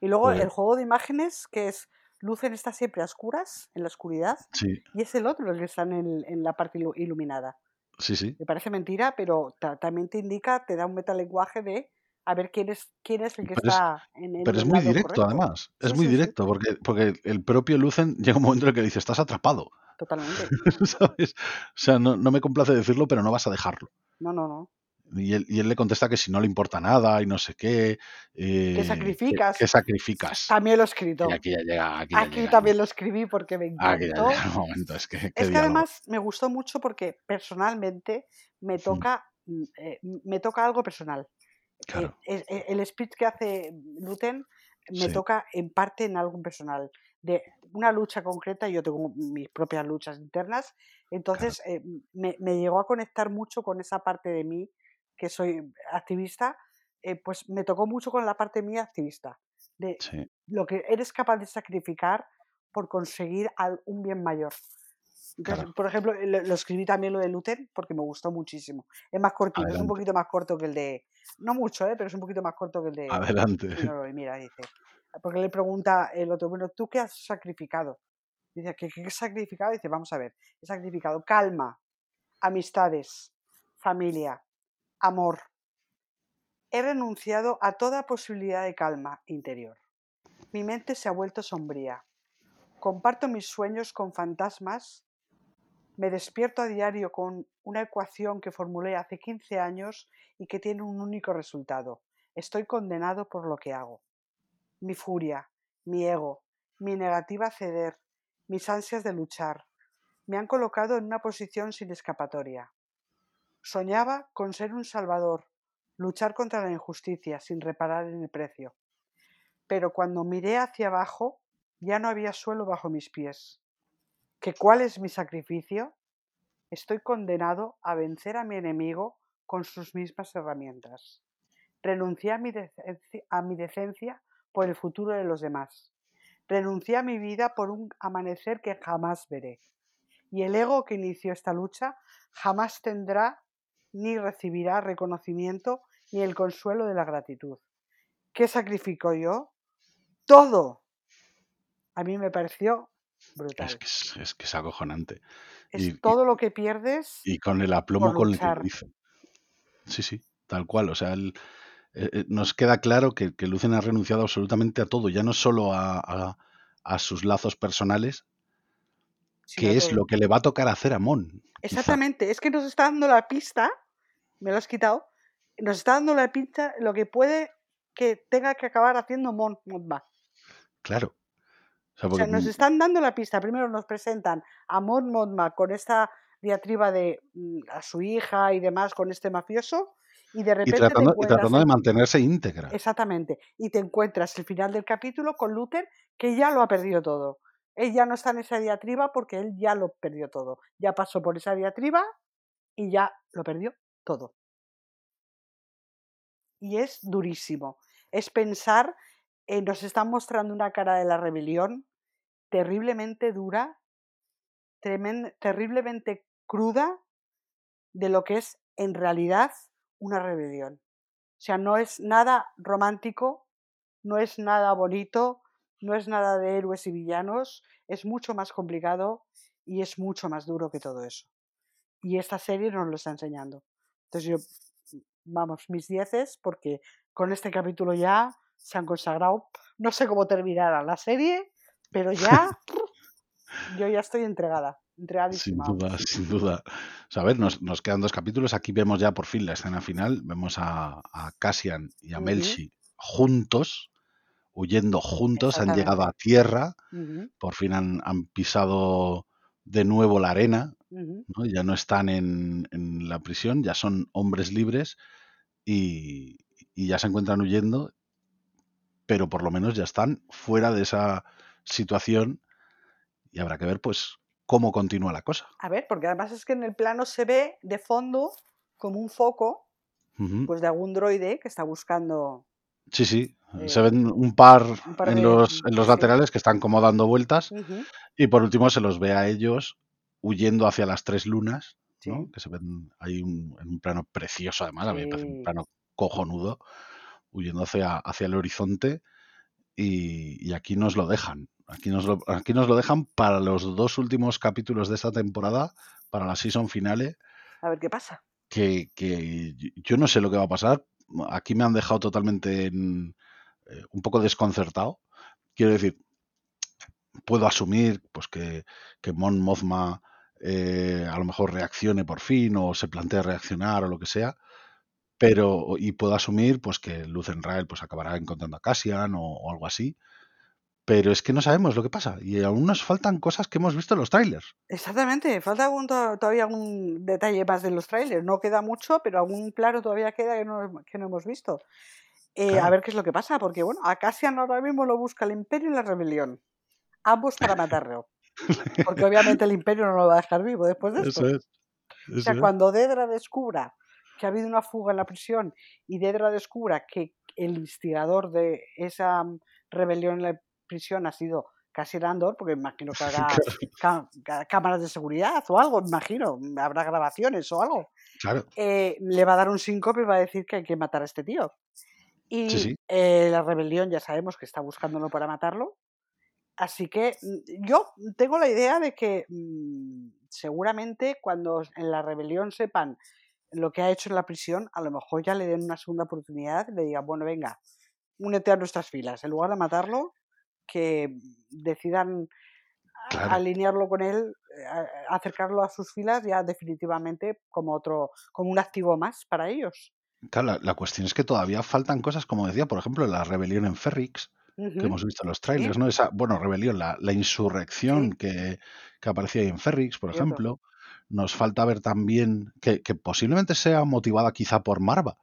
Y luego Pues- el juego de imágenes, que es Lucen está siempre a oscuras, en la oscuridad, Sí, y es el otro el que está en, el- en la parte ilu- iluminada. sí, sí. Me parece mentira, pero ta- también te indica, te da un metalenguaje de a ver quién es, quién es el que Pero es- está en, en Pero es el muy directo, correcto. además. Es Sí, muy sí, sí. directo, porque, porque el propio Lucen llega un momento en el que dice, estás atrapado. Totalmente. ¿Sabes? O sea, no, no me complace decirlo, pero no vas a dejarlo. No, no, no. Y él, y él le contesta que si no le importa nada y no sé qué. eh, que- sacrificas. Que, sacrificas. También lo he escrito. Y aquí ya llega. Aquí, ya Aquí llega- también lo escribí porque me Aquí ya encantó. llega el momento. Es que, qué Es que además me gustó mucho porque personalmente me toca, mm, eh, me toca algo personal. Eh, Claro. es- eh, el speech que hace Luten me Sí. toca en parte en algo personal. De una lucha concreta, yo tengo mis propias luchas internas, entonces eh, me, me llegó a conectar mucho con esa parte de mí, que soy activista, eh, pues me tocó mucho con la parte mía activista, de Sí, lo que eres capaz de sacrificar por conseguir un bien mayor. Entonces, Claro. por ejemplo, lo, lo escribí también lo de Luten porque me gustó muchísimo. Es más cortito, es un poquito más corto que el de. No mucho, ¿eh? pero es un poquito más corto que el de. adelante. No, mira, dice. Porque le pregunta el otro, bueno, ¿tú qué has sacrificado? Dice, ¿qué, qué he sacrificado? Dice, vamos a ver, he sacrificado calma, amistades, familia, amor. He renunciado a toda posibilidad de calma interior. Mi mente se ha vuelto sombría. Comparto mis sueños con fantasmas. Me despierto a diario con una ecuación que formulé hace 15 años y que tiene un único resultado. Estoy condenado por lo que hago. Mi furia, mi ego, mi negativa a ceder, mis ansias de luchar, me han colocado en una posición sin escapatoria. Soñaba con ser un salvador, luchar contra la injusticia sin reparar en el precio. Pero cuando miré hacia abajo, ya no había suelo bajo mis pies. ¿Que cuál es mi sacrificio? Estoy condenado a vencer a mi enemigo con sus mismas herramientas. Renuncié a mi, a mi decencia por el futuro de los demás. renuncié a mi vida por un amanecer que jamás veré. Y el ego que inició esta lucha jamás tendrá ni recibirá reconocimiento ni el consuelo de la gratitud. ¿Qué sacrifico yo? Todo. A mí me pareció brutal. Es que es, es que es acojonante. Es Y, y- todo lo que pierdes y con el aplomo con el que lo. Sí, sí, tal cual. O sea, el- eh, eh, nos queda claro que, que Lucen ha renunciado absolutamente a todo, ya no solo a, a- a sus lazos personales, que es lo que le va a tocar hacer a Mon. quizá. Exactamente, es que nos está dando la pista, me lo has quitado, nos está dando la pista lo que puede que tenga que acabar haciendo Mon Mothma. Claro. O sea, O sea, porque nos están dando la pista. Primero nos presentan a Mon Mothma con esta diatriba de mm, a su hija y demás con este mafioso y de y repente te y tratando de mantenerse íntegra. exactamente y te encuentras el final del capítulo con Luther que ya lo ha perdido todo. Él ya no está en esa diatriba porque él ya lo perdió todo. Ya pasó por esa diatriba y ya lo perdió todo. Y es durísimo. Es pensar, eh, nos están mostrando una cara de la rebelión terriblemente dura, tremen- terriblemente cruda de lo que es en realidad una rebelión. O sea, no es nada romántico, no es nada bonito, no es nada de héroes y villanos, es mucho más complicado y es mucho más duro que todo eso. Y esta serie nos lo está enseñando. Entonces yo, vamos, mis dieces, porque con este capítulo ya se han consagrado. No sé cómo terminará la serie, pero ya yo ya estoy entregada, Sin duda, sin duda. O sea, a ver, nos, nos quedan dos capítulos. Aquí vemos ya por fin la escena final. Vemos a, a Cassian y a Melchi juntos, huyendo juntos, han llegado a tierra, por fin han, han pisado de nuevo la arena. Ya no están en, en la prisión, ya son hombres libres y, y ya se encuentran huyendo, pero por lo menos ya están fuera de esa situación y habrá que ver pues cómo continúa la cosa. A ver, porque además es que en el plano se ve de fondo como un foco pues de algún droide que está buscando Sí, sí, se eh, ven un par un par en de... los, en los Sí. laterales que están como dando vueltas y por último se los ve a ellos huyendo hacia las tres lunas, Que se ven ahí un- en un plano precioso además, a mí me parece un plano cojonudo, huyendo hacia, hacia el horizonte y, y aquí nos lo dejan. Aquí nos lo, aquí nos lo dejan para los dos últimos capítulos de esta temporada, para la season finale, A ver qué pasa. que, que yo no sé lo que va a pasar. Aquí me han dejado totalmente en- eh, un poco desconcertado. Quiero decir, puedo asumir pues que, que Mon Mothma eh, a lo mejor reaccione por fin o se plantee reaccionar o lo que sea, pero y puedo asumir pues que Lucen Rael pues acabará encontrando a Cassian o, algo así, pero es que no sabemos lo que pasa y aún nos faltan cosas que hemos visto en los trailers. Exactamente, falta algún, to- todavía algún detalle más de los trailers. No queda mucho, pero algún claro todavía queda que no, que no hemos visto. Eh, a ver qué es lo que pasa, porque bueno, a Cassian ahora mismo lo busca el Imperio y la Rebelión. Ambos para matarlo. Porque obviamente el Imperio no lo va a dejar vivo después de esto. eso es, O sea, es. cuando Dedra descubra que ha habido una fuga en la prisión y Dedra descubra que el instigador de esa mm, rebelión en la prisión ha sido Cassian Andor, porque imagino que habrá Claro, cá- cá- cámaras de seguridad o algo, imagino, habrá grabaciones o algo, claro, eh, le va a dar un síncope y va a decir que hay que matar a este tío. Y sí, eh, la rebelión ya sabemos que está buscándolo para matarlo. Así que mm, yo tengo la idea de que mm, seguramente cuando en la rebelión sepan lo que ha hecho en la prisión, a lo mejor ya le den una segunda oportunidad y le digan, bueno, venga, únete a nuestras filas. En lugar de matarlo, que decidan a- claro. alinearlo con él, eh, acercarlo a sus filas ya definitivamente como otro, como un activo más para ellos. Claro, la, la cuestión es que todavía faltan cosas, como decía, por ejemplo, la rebelión en Ferrix, que hemos visto en los trailers, ¿no? Esa, bueno, rebelión, la, la sí, insurrección que, que aparecía ahí en Ferrix, por ejemplo. Nos falta ver también que, que posiblemente sea motivada quizá por Marva.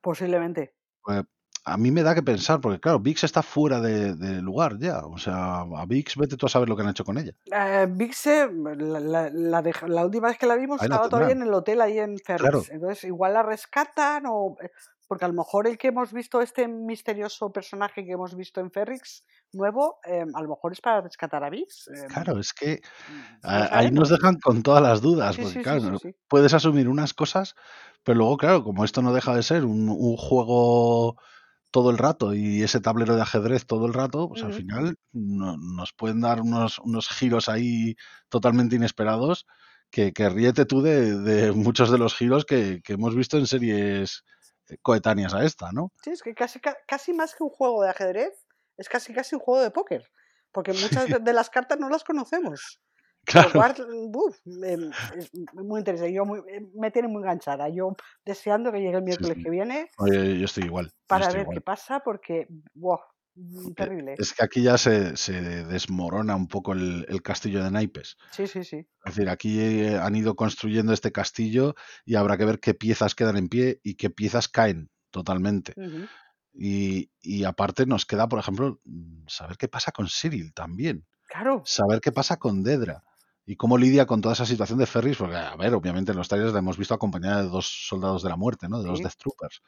Posiblemente. Pues, a mí me da que pensar, porque claro, Vix está fuera de, de lugar ya. O sea, a Vix vete tú a saber lo que han hecho con ella. Eh, Vixe, la, la- la última vez que la vimos Ahí estaba todavía en el hotel ahí en Claro, Ferris. Entonces, igual la rescatan o. eh, Porque a lo mejor el que hemos visto, este misterioso personaje que hemos visto en Ferrix nuevo, em, a lo mejor es para rescatar a Vix. em, Claro, es que mm, a- ahí nos dejan con todas las dudas, Sí, porque sí, claro, sí. puedes asumir unas cosas, pero luego, claro, como esto no deja de ser un, un juego todo el rato y ese tablero de ajedrez todo el rato, pues al final no- nos pueden dar unos, unos giros ahí totalmente inesperados que, que ríete tú de, de muchos de los giros que, que hemos visto en series eh, coetáneas a esta, ¿no? Sí, es que casi, ca- casi más que un juego de ajedrez, es casi casi un juego de póker. Porque muchas de las cartas no las conocemos. Claro. cual, uf, em, es muy interesante. Yo muy- em, me tiene muy enganchada. Yo deseando que llegue el miércoles sí. que viene Oye, yo estoy igual. para estoy ver igual. qué pasa, porque, wow, mm, Eh, terrible. Es que aquí ya se, se desmorona un poco el, el castillo de naipes. Sí, sí, sí. Es decir, aquí eh, han ido construyendo este castillo y habrá que ver qué piezas quedan en pie y qué piezas caen totalmente. Y, y aparte nos queda, por ejemplo, mm, saber qué pasa con Cyril también. Claro. Saber qué pasa con Dedra. Y cómo lidia con toda esa situación de Ferris, porque, a ver, obviamente en los trailers la hemos visto acompañada de dos soldados de la muerte, ¿no? De dos Sí. Death Troopers.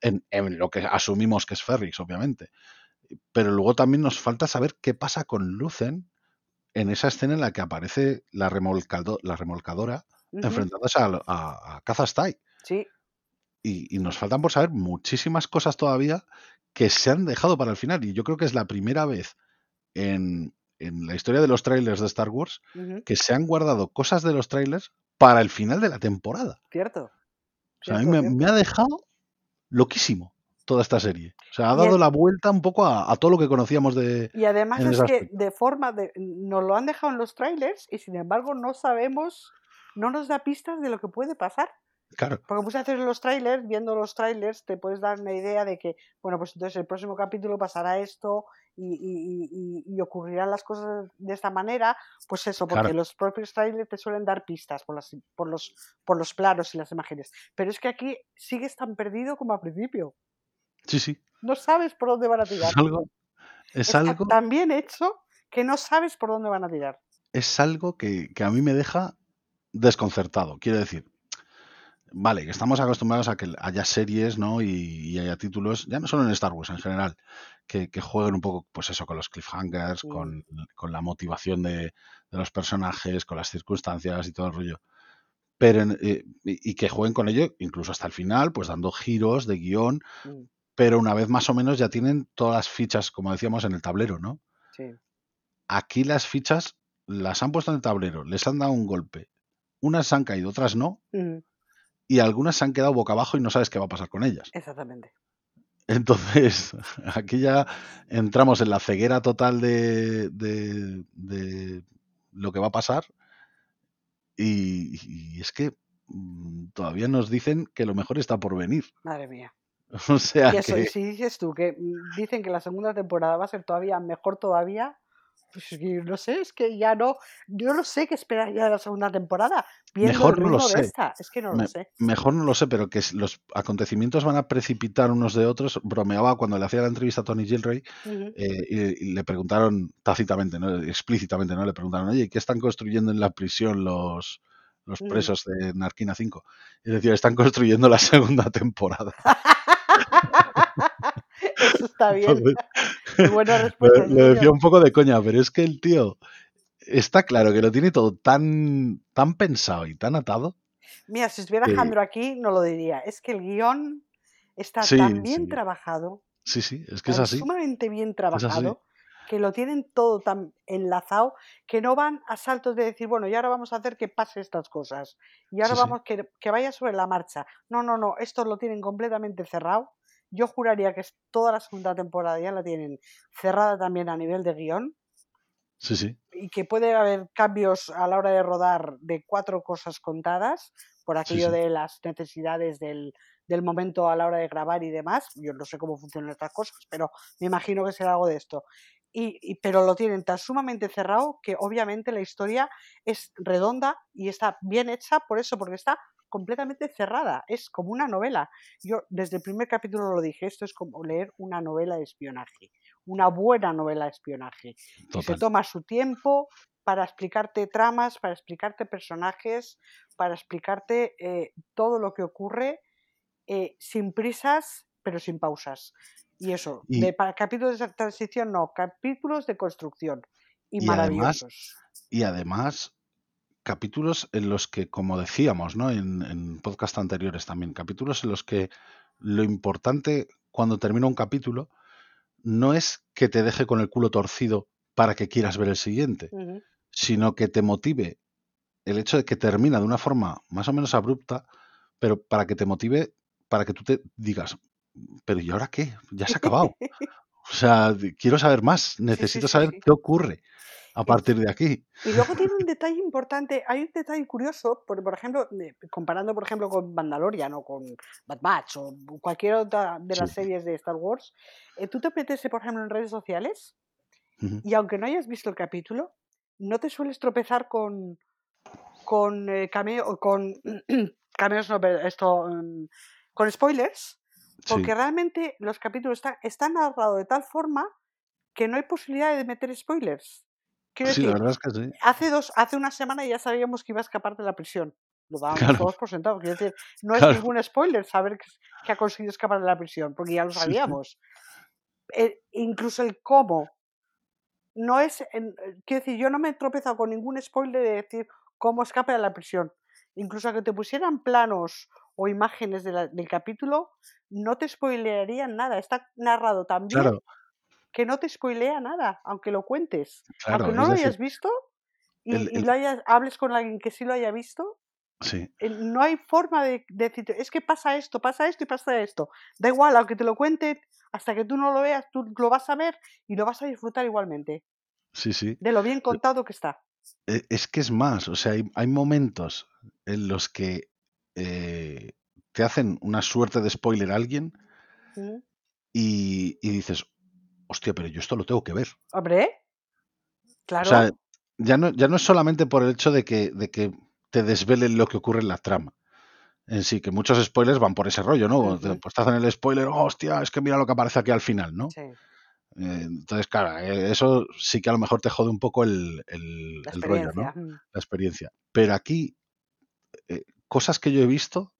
En, en lo que asumimos que es Ferrix, obviamente. Pero luego también nos falta saber qué pasa con Lucen en esa escena en la que aparece la, remolcado- la remolcadora enfrentándose a, a, a Kazastai. Sí, Y, y nos faltan por saber muchísimas cosas todavía que se han dejado para el final. Y yo creo que es la primera vez en, en la historia de los trailers de Star Wars que se han guardado cosas de los trailers para el final de la temporada. cierto. O sea, a mí me, ha dejado loquísimo toda esta serie. O sea, ha dado la vuelta un poco a, a todo lo que conocíamos de... Y además es que aspecto. de forma de nos lo han dejado en los trailers y sin embargo no sabemos, no nos da pistas de lo que puede pasar. Claro, Porque muchas veces los trailers, viendo los trailers, te puedes dar una idea de que, bueno, pues entonces el próximo capítulo pasará esto y, y- y- y- y ocurrirán las cosas de esta manera. Pues eso, porque Claro. los propios trailers te suelen dar pistas por, las, por, los, por los planos y las imágenes. Pero es que aquí sigues tan perdido como al principio. sí, sí. No sabes por dónde van a tirar. Es algo, es Está algo, tan bien hecho que no sabes por dónde van a tirar. es algo que, que a mí me deja desconcertado. Quiero decir, vale, que estamos acostumbrados a que haya series, ¿no? Y, y haya títulos, ya no solo en Star Wars en general, que, que jueguen un poco, pues eso, con los cliffhangers, Mm. con, con la motivación de, de los personajes, con las circunstancias y todo el rollo. Pero en- eh, y, que jueguen con ello incluso hasta el final, pues dando giros de guion, Mm, pero una vez más o menos ya tienen todas las fichas, como decíamos, en el tablero, ¿no? Sí. Aquí las fichas las han puesto en el tablero, les han dado un golpe. Unas han caído, otras no, Ujú, y algunas se han quedado boca abajo y no sabes qué va a pasar con ellas. Exactamente. Entonces, aquí ya entramos en la ceguera total de, de- de lo que va a pasar. Y, y es que mm, todavía nos dicen que lo mejor está por venir. Madre mía. O sea Y eso, que si dices tú que mm, dicen que la segunda temporada va a ser todavía mejor todavía, pues no sé, es que ya no, yo no sé qué esperar ya de la segunda temporada, mejor no lo sé. esta, es que no Me- lo sé. mejor no lo sé, pero que los acontecimientos van a precipitar unos de otros. Bromeaba cuando le hacía la entrevista a Tony Gilroy eh, y, y le preguntaron tácitamente, ¿no? explícitamente, ¿no? Le preguntaron, oye, ¿qué están construyendo en la prisión los, los ujú. presos de Narquina 5? Y decía, están construyendo la segunda temporada. Eso está bien. Entonces, Qué buena respuesta, le decía un poco de coña, pero es que el tío está claro que lo tiene todo tan, tan pensado y tan atado Mira, si estuviera que Alejandro aquí, no lo diría. Es que el guion está sí, tan bien sí, trabajado, sí, sí, es que es así, sumamente bien trabajado, que lo tienen todo tan enlazado que no van a saltos de decir, bueno, y ahora vamos a hacer que pase estas cosas. Y ahora sí, vamos que, que vaya sobre la marcha. No, no, no, esto lo tienen completamente cerrado. Yo juraría que toda la segunda temporada ya la tienen cerrada también a nivel de guion sí, sí, y que puede haber cambios a la hora de rodar de cuatro cosas contadas por sí, aquello sí. de las necesidades del, del momento a la hora de grabar y demás. Yo no sé cómo funcionan estas cosas, pero me imagino que será algo de esto. Y, y- pero lo tienen tan sumamente cerrado que obviamente la historia es redonda y está bien hecha por eso, porque está completamente cerrada. Es como una novela. Yo desde el primer capítulo lo dije, esto es como leer una novela de espionaje, una buena novela de espionaje que se toma su tiempo para explicarte tramas, para explicarte personajes, para explicarte eh, todo lo que ocurre eh, sin prisas, pero sin pausas. Y eso, Y, de pa- capítulos de transición, no, capítulos de construcción. Y y además, maravillosos. y además, capítulos en los que, como decíamos, ¿no? En, en podcast anteriores también, capítulos en los que lo importante cuando termina un capítulo no es que te deje con el culo torcido para que quieras ver el siguiente, sino que te motive el hecho de que termina de una forma más o menos abrupta, pero para que te motive, para que tú te digas, pero ¿y ahora qué? Ya se ha acabado. O sea, quiero saber más, sí, necesito sí, saber sí. qué ocurre a partir de aquí. y luego tiene un detalle importante, hay un detalle curioso, por, por ejemplo, comparando por ejemplo con Mandalorian o con Bad Batch o cualquier otra de Sí. las series de Star Wars, eh, tú te metes, por ejemplo, en redes sociales y aunque no hayas visto el capítulo, no te sueles tropezar con, con eh, cameo, con cameos, no, pero esto, mm, con spoilers, porque Sí, realmente los capítulos están, están narrados de tal forma que no hay posibilidad de meter spoilers. Quiero sí, la verdad es que sí. hace dos, hace una semana ya sabíamos que iba a escapar de la prisión. Lo dábamos Claro, todos por sentado. Quiero decir, no es ningún spoiler saber que, que ha conseguido escapar de la prisión, porque ya lo sí. sabíamos. Eh, incluso el cómo. No es. en- eh, quiero decir, yo no me he tropezado con ningún spoiler de decir cómo escapa de la prisión. Incluso a que te pusieran planos o imágenes de la- del capítulo, no te spoilearían nada. Está narrado tan bien Claro, que no te spoilea nada, aunque lo cuentes. Aunque no lo decir, hayas visto y, el, y el- lo hayas, hables con alguien que sí lo haya visto, sí, no hay forma de, de decirte, es que pasa esto, pasa esto y pasa esto. Da igual, aunque te lo cuenten, hasta que tú no lo veas, tú lo vas a ver y lo vas a disfrutar igualmente, sí, sí. de lo bien contado que está. E- Es que es más, o sea, hay, hay momentos en los que eh, te hacen una suerte de spoiler a alguien y, y dices, hostia, pero yo esto lo tengo que ver. Hombre, O sea, claro. ya no, ya no es solamente por el hecho de que, de que te desvelen lo que ocurre en la trama. En sí, que muchos spoilers van por ese rollo, ¿no? Pues te hacen el spoiler, "Oh, hostia, es que mira lo que aparece aquí al final, ¿no? Sí, Eh, entonces, claro, eh, eso sí que a lo mejor te jode un poco el, el- rollo, ¿no? La experiencia. Pero aquí, eh, cosas que yo he visto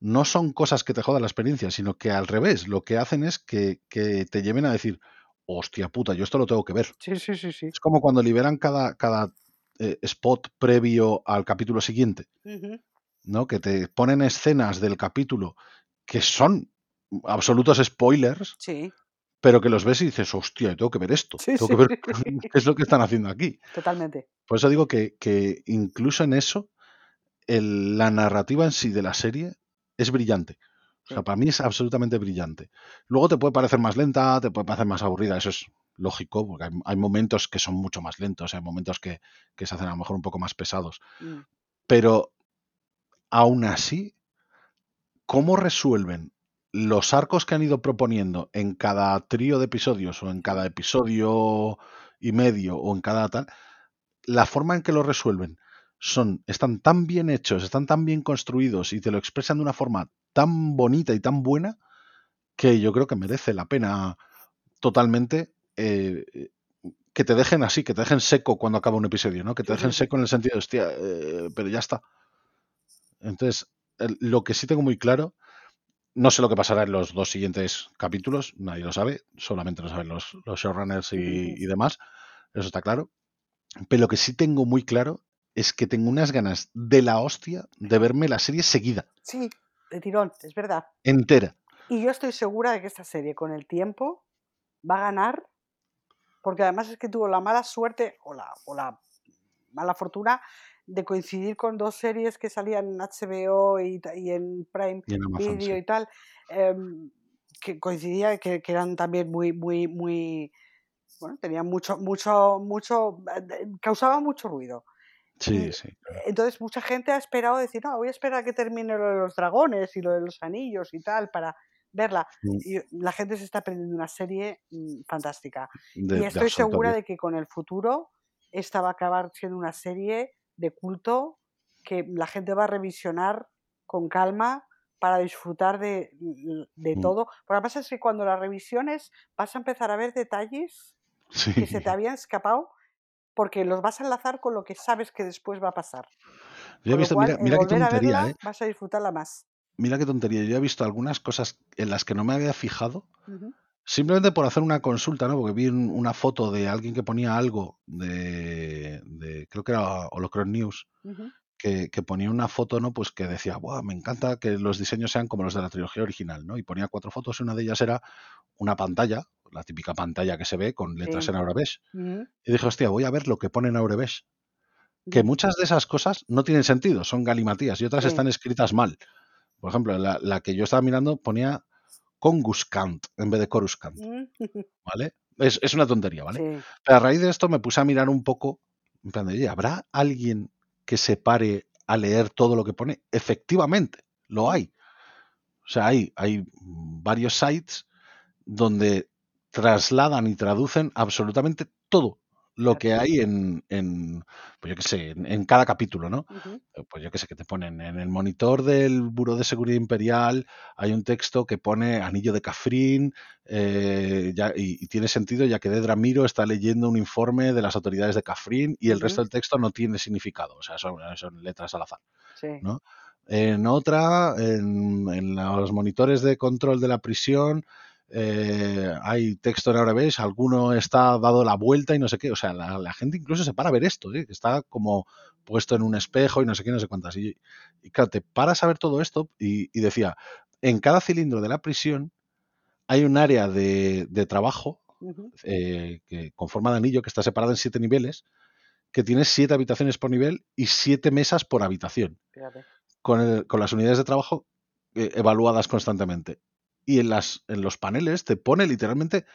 no son cosas que te jodan la experiencia, sino que al revés, lo que hacen es que, que te lleven a decir, hostia puta, yo esto lo tengo que ver. Sí, sí, sí, sí. Es como cuando liberan cada, cada eh, spot previo al capítulo siguiente, ¿no? Que te ponen escenas del capítulo que son absolutos spoilers, Sí, pero que los ves y dices, hostia, yo tengo que ver esto, sí, tengo sí, que ver qué es lo que están haciendo aquí. totalmente. Por eso digo que, que incluso en eso, el- la narrativa en sí de la serie es brillante. O sea, para mí es absolutamente brillante. Luego te puede parecer más lenta, te puede parecer más aburrida, eso es lógico, porque hay, hay momentos que son mucho más lentos, hay momentos que, que se hacen a lo mejor un poco más pesados. Mm, Pero aún así, ¿cómo resuelven los arcos que han ido proponiendo en cada trío de episodios o en cada episodio y medio o en cada tal? La forma en que lo resuelven son, están tan bien hechos, están tan bien construidos y te lo expresan de una forma tan bonita y tan buena que yo creo que merece la pena totalmente eh, que te dejen así, que te dejen seco cuando acaba un episodio, ¿no? Que te dejen seco en el sentido de, hostia, eh, pero ya está. Entonces, el- lo que sí tengo muy claro, no sé lo que pasará en los dos siguientes capítulos, nadie lo sabe, solamente lo saben los, los showrunners y, y demás, eso está claro. Pero lo que sí tengo muy claro es que tengo unas ganas de la hostia de verme la serie seguida, Sí, de tirón, es verdad. entera. Y yo estoy segura de que esta serie con el tiempo va a ganar, porque además es que tuvo la mala suerte o la, o la mala fortuna de coincidir con dos series que salían en HBO y, y en Prime Y en Amazon, Video sí. y tal, em, que coincidía que, que eran también muy, muy, muy, bueno, tenían mucho, mucho, mucho, eh, causaban mucho ruido. Sí, Y sí. claro. entonces mucha gente ha esperado decir, no, voy a esperar a que termine lo de los dragones y lo de los anillos y tal para verla. Mm, Y la gente se está perdiendo una serie mm, fantástica. De, Y de estoy segura de que con el futuro esta va a acabar siendo una serie de culto que la gente va a revisionar con calma para disfrutar de, de Mm, todo. Pero lo que pasa es que cuando las revisiones vas a empezar a ver detalles que se te habían escapado porque los vas a enlazar con lo que sabes que después va a pasar. Yo he visto, cual, mira, mira qué a tontería, verla ¿eh? vas a disfrutarla más. mira qué tontería, yo he visto algunas cosas en las que no me había fijado, simplemente por hacer una consulta, ¿no? Porque vi un- una foto de alguien que ponía algo de, de- creo que era Holocron News, que, que ponía una foto, ¿no? Pues que decía, Buah, me encanta que los diseños sean como los de la trilogía original, ¿no? Y ponía cuatro fotos y una de ellas era una pantalla, la típica pantalla que se ve con letras Sí. en Aurebesh. Y dije, hostia, voy a ver lo que pone en Aurebesh. Que muchas de esas cosas no tienen sentido, son galimatías y otras Sí. están escritas mal. Por ejemplo, la, la que yo estaba mirando ponía Conguskant en vez de Coruscant, Mm. ¿vale? Es, es una tontería, ¿vale? Sí. Pero a raíz de esto me puse a mirar un poco, en plan de, oye, ¿habrá alguien que se pare a leer todo lo que pone? Efectivamente, lo hay. O sea, hay, hay varios sites donde trasladan y traducen absolutamente todo lo que hay en, en pues yo qué sé, en, en cada capítulo, ¿no? Eh, Pues yo qué sé, que te ponen en el monitor del Buró de Seguridad Imperial, hay un texto que pone anillo de Cafrín, eh, ya- y, y tiene sentido ya que Dedra Miro está leyendo un informe de las autoridades de Cafrín y el resto del texto no tiene significado, o sea, son, son letras al azar. Sí. ¿no? En otra, en, en los monitores de control de la prisión, eh, hay texto en Aurebesh, alguno está dado la vuelta y no sé qué. O sea, la, la gente incluso se para a ver esto, ¿eh? está como puesto en un espejo y no sé qué, no sé cuántas. Y, y claro, te paras a ver todo esto y, y decía, en cada cilindro de la prisión hay un área de, de trabajo eh, que, con forma de anillo que está separada en siete niveles, que tiene siete habitaciones por nivel y siete mesas por habitación con, el- con las unidades de trabajo eh, evaluadas constantemente. Y en, las, en los paneles te pone literalmente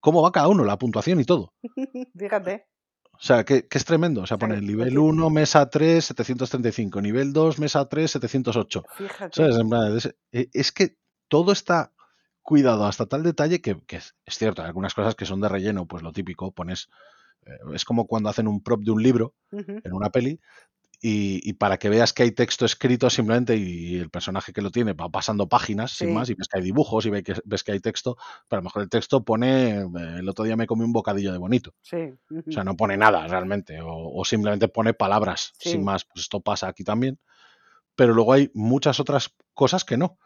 cómo va cada uno, la puntuación y todo. Fíjate. O sea, que, que es tremendo. O sea, O sea, pone que nivel lo 1, mesa 3, 735. Nivel 2, mesa 3, 708. Fíjate. ¿Sabes? Es, eh, es que todo está cuidado hasta tal detalle que, que es, es cierto, hay algunas cosas que son de relleno, pues lo típico, pones... eh, es como cuando hacen un prop de un libro en una peli y, y para que veas que hay texto escrito simplemente y el personaje que lo tiene va pasando páginas sin más y ves que hay dibujos y ves que, ves que hay texto, pero a lo mejor el texto pone, eh, el otro día me comí un bocadillo de bonito, Sí. o sea, no pone nada realmente o, o simplemente pone palabras Sí. sin más, pues esto pasa aquí también, pero luego hay muchas otras cosas que no,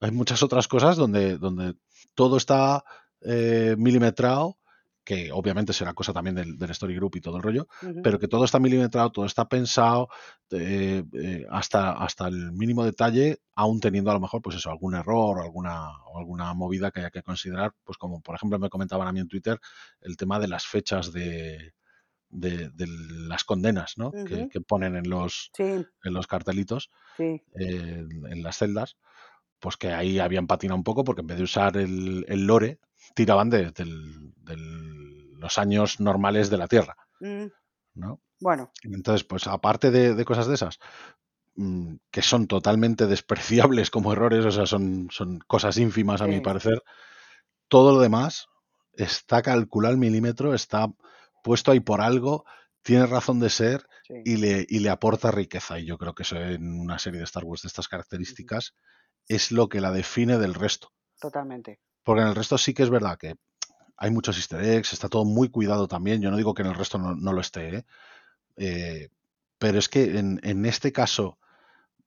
hay muchas otras cosas donde, donde todo está eh, milimetrado, que obviamente será cosa también del, del story group y todo el rollo, pero que todo está milimetrado, todo está pensado eh, eh, hasta, hasta el mínimo detalle, aún teniendo a lo mejor, pues eso, algún error o alguna, o alguna movida que haya que considerar, pues como por ejemplo me comentaban a mí en Twitter el tema de las fechas de, de, de las condenas, ¿no? Que, ponen en los, Sí, en los cartelitos, sí. eh, en las celdas, pues que ahí habían patinado un poco porque en vez de usar el, el lore, tiraban de, los años normales de la Tierra, Mm, ¿no? Bueno, Entonces, pues aparte de, de cosas de esas, mm, que son totalmente despreciables como errores, o sea, son, son cosas ínfimas a mi parecer, todo lo demás está calculado al milímetro, está puesto ahí por algo, tiene razón de ser sí. y le, y le aporta riqueza. Y yo creo que eso en una serie de Star Wars de estas características es lo que la define del resto. Totalmente. Porque en el resto sí que es verdad que hay muchos easter eggs, está todo muy cuidado también. Yo no digo que en el resto no, no lo esté, ¿eh? Eh, pero es que en, en este caso,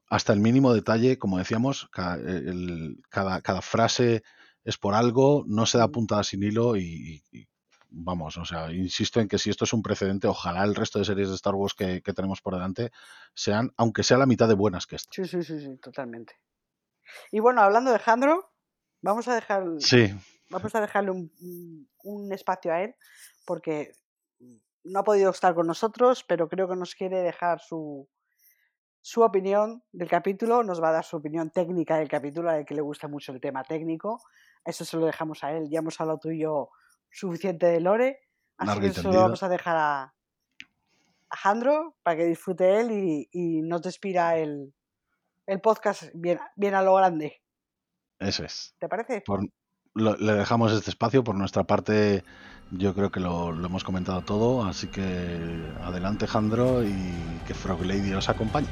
hasta el mínimo detalle, como decíamos, el- cada, cada frase es por algo, no se da puntada sin hilo y, y- y vamos, o sea, insisto en que si esto es un precedente, ojalá el resto de series de Star Wars que, que tenemos por delante sean, aunque sea la mitad de buenas que esta. Sí, sí, sí, sí, totalmente. Y bueno, hablando de Jandro, vamos a dejar, Sí, vamos a dejarle un, espacio a él, porque no ha podido estar con nosotros, pero creo que nos quiere dejar su, su opinión del capítulo, nos va a dar su opinión técnica del capítulo, a él que le gusta mucho el tema técnico. Eso se lo dejamos a él. Ya hemos hablado tú y yo suficiente de Lore, así Largo que eso lo vamos a dejar a, a Jandro para que disfrute él y, y nos despida el, el podcast bien, bien a lo grande. Eso es. ¿Te parece? Por- lo- le dejamos este espacio por nuestra parte. Yo creo que lo, lo hemos comentado todo, así que adelante, Jandro, y que Frog Lady os acompañe.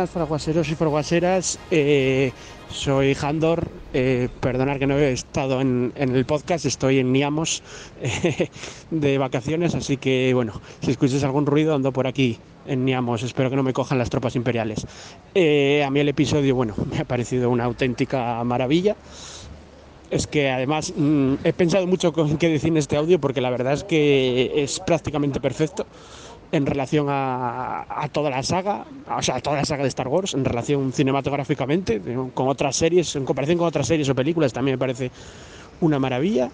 Buenas, fraguaseros y fraguaseras. Eh, soy Handor. Eh, perdonad que no he estado en, en el podcast, estoy en Niamos eh, de vacaciones, así que bueno, si escuchas algún ruido ando por aquí en Niamos, espero que no me cojan las tropas imperiales. Eh, a mí el episodio, bueno, me ha parecido una auténtica maravilla. Es que además mm, he pensado mucho con qué decir en este audio porque la verdad es que es prácticamente perfecto en relación a, a, toda la saga, o sea, a toda la saga de Star Wars, en relación cinematográficamente, con otras series, en comparación con otras series o películas, también me parece una maravilla.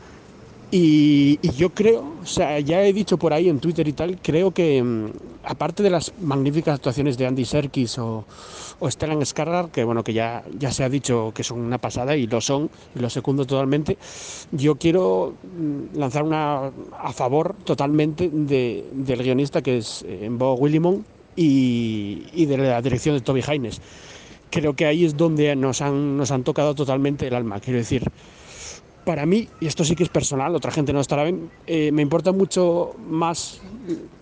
Y, y, yo creo, o sea, ya he dicho por ahí en Twitter y tal, creo que mm, aparte de las magníficas actuaciones de Andy Serkis o, o Stellan Skarsgård, que bueno, que ya, ya se ha dicho que son una pasada y lo son, y lo secundo totalmente, yo quiero mm, lanzar una a favor totalmente de, del guionista que es eh, Bo Willimon y, y de la dirección de Toby Haynes. Creo que ahí es donde nos han, nos han tocado totalmente el alma, quiero decir para mí, y esto sí que es personal, otra gente no estará bien, eh, me importa mucho más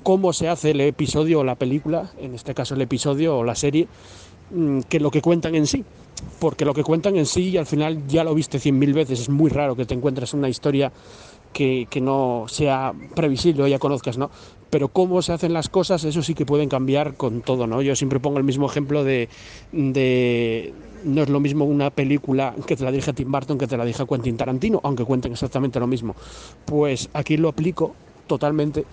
cómo se hace el episodio o la película, en este caso el episodio o la serie, mm, que lo que cuentan en sí. Porque lo que cuentan en sí, al final ya lo viste cien mil veces, es muy raro que te encuentres una historia que, no sea previsible ya conozcas, ¿no? Pero cómo se hacen las cosas, eso sí que pueden cambiar con todo, ¿no? Yo siempre pongo el mismo ejemplo de, de no es lo mismo una película que te la dirige Tim Burton que te la dirige Quentin Tarantino, aunque cuenten exactamente lo mismo. Pues aquí lo aplico totalmente,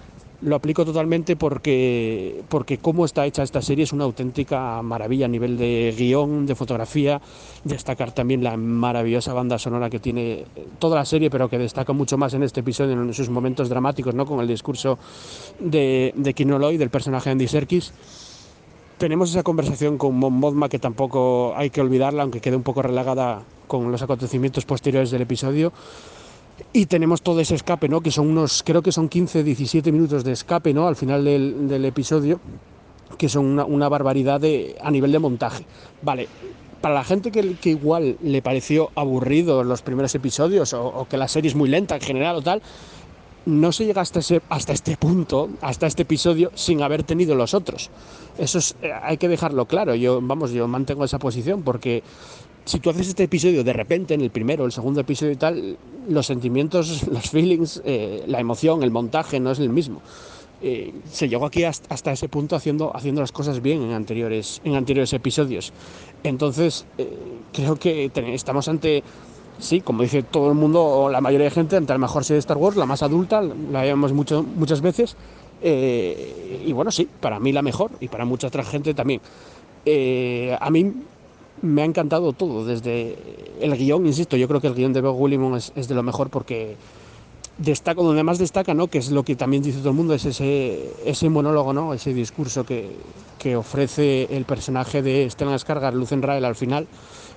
lo aplico totalmente porque, porque cómo está hecha esta serie es una auténtica maravilla a nivel de guion, de fotografía, destacar también la maravillosa banda sonora que tiene toda la serie, pero que destaca mucho más en este episodio, en sus momentos dramáticos, ¿no? con el discurso de, de Kinoloy, del personaje Andy Serkis tenemos esa conversación con Mon Mothma que tampoco hay que olvidarla, aunque quede un poco relegada con los acontecimientos posteriores del episodio. Y tenemos todo ese escape, ¿no? Que son unos, creo que son 15, 17 minutos de escape, ¿no? Al final del, episodio, que son una, barbaridad de, a nivel de montaje. Vale, para la gente que, igual le pareció aburrido los primeros episodios o, que la serie es muy lenta en general o tal, no se llega hasta, hasta este punto, hasta este episodio, sin haber tenido los otros. Eso es, eh, hay que dejarlo claro. Yo, vamos, yo mantengo esa posición porque si tú haces este episodio de repente, en el primero, el segundo episodio y tal, los sentimientos, los feelings, eh, la emoción, el montaje no es el mismo. Eh, se llegó aquí hasta, ese punto haciendo, haciendo las cosas bien en anteriores, en anteriores episodios. Entonces, eh, creo que estamos ante sí, como dice todo el mundo o la mayoría de gente, ante la mejor serie de Star Wars, la más adulta, la vemos mucho, muchas veces. Y bueno, sí, para mí la mejor y para mucha otra gente también. A mí me ha encantado todo, desde el guion, insisto, yo creo que el guion de Bob Willimon es, de lo mejor porque destaca, donde más destaca, ¿no? que es lo que también dice todo el mundo, es ese, ese monólogo, ¿no? ese discurso que, ofrece el personaje de Stellan Skarsgård, Lucen Rael, al final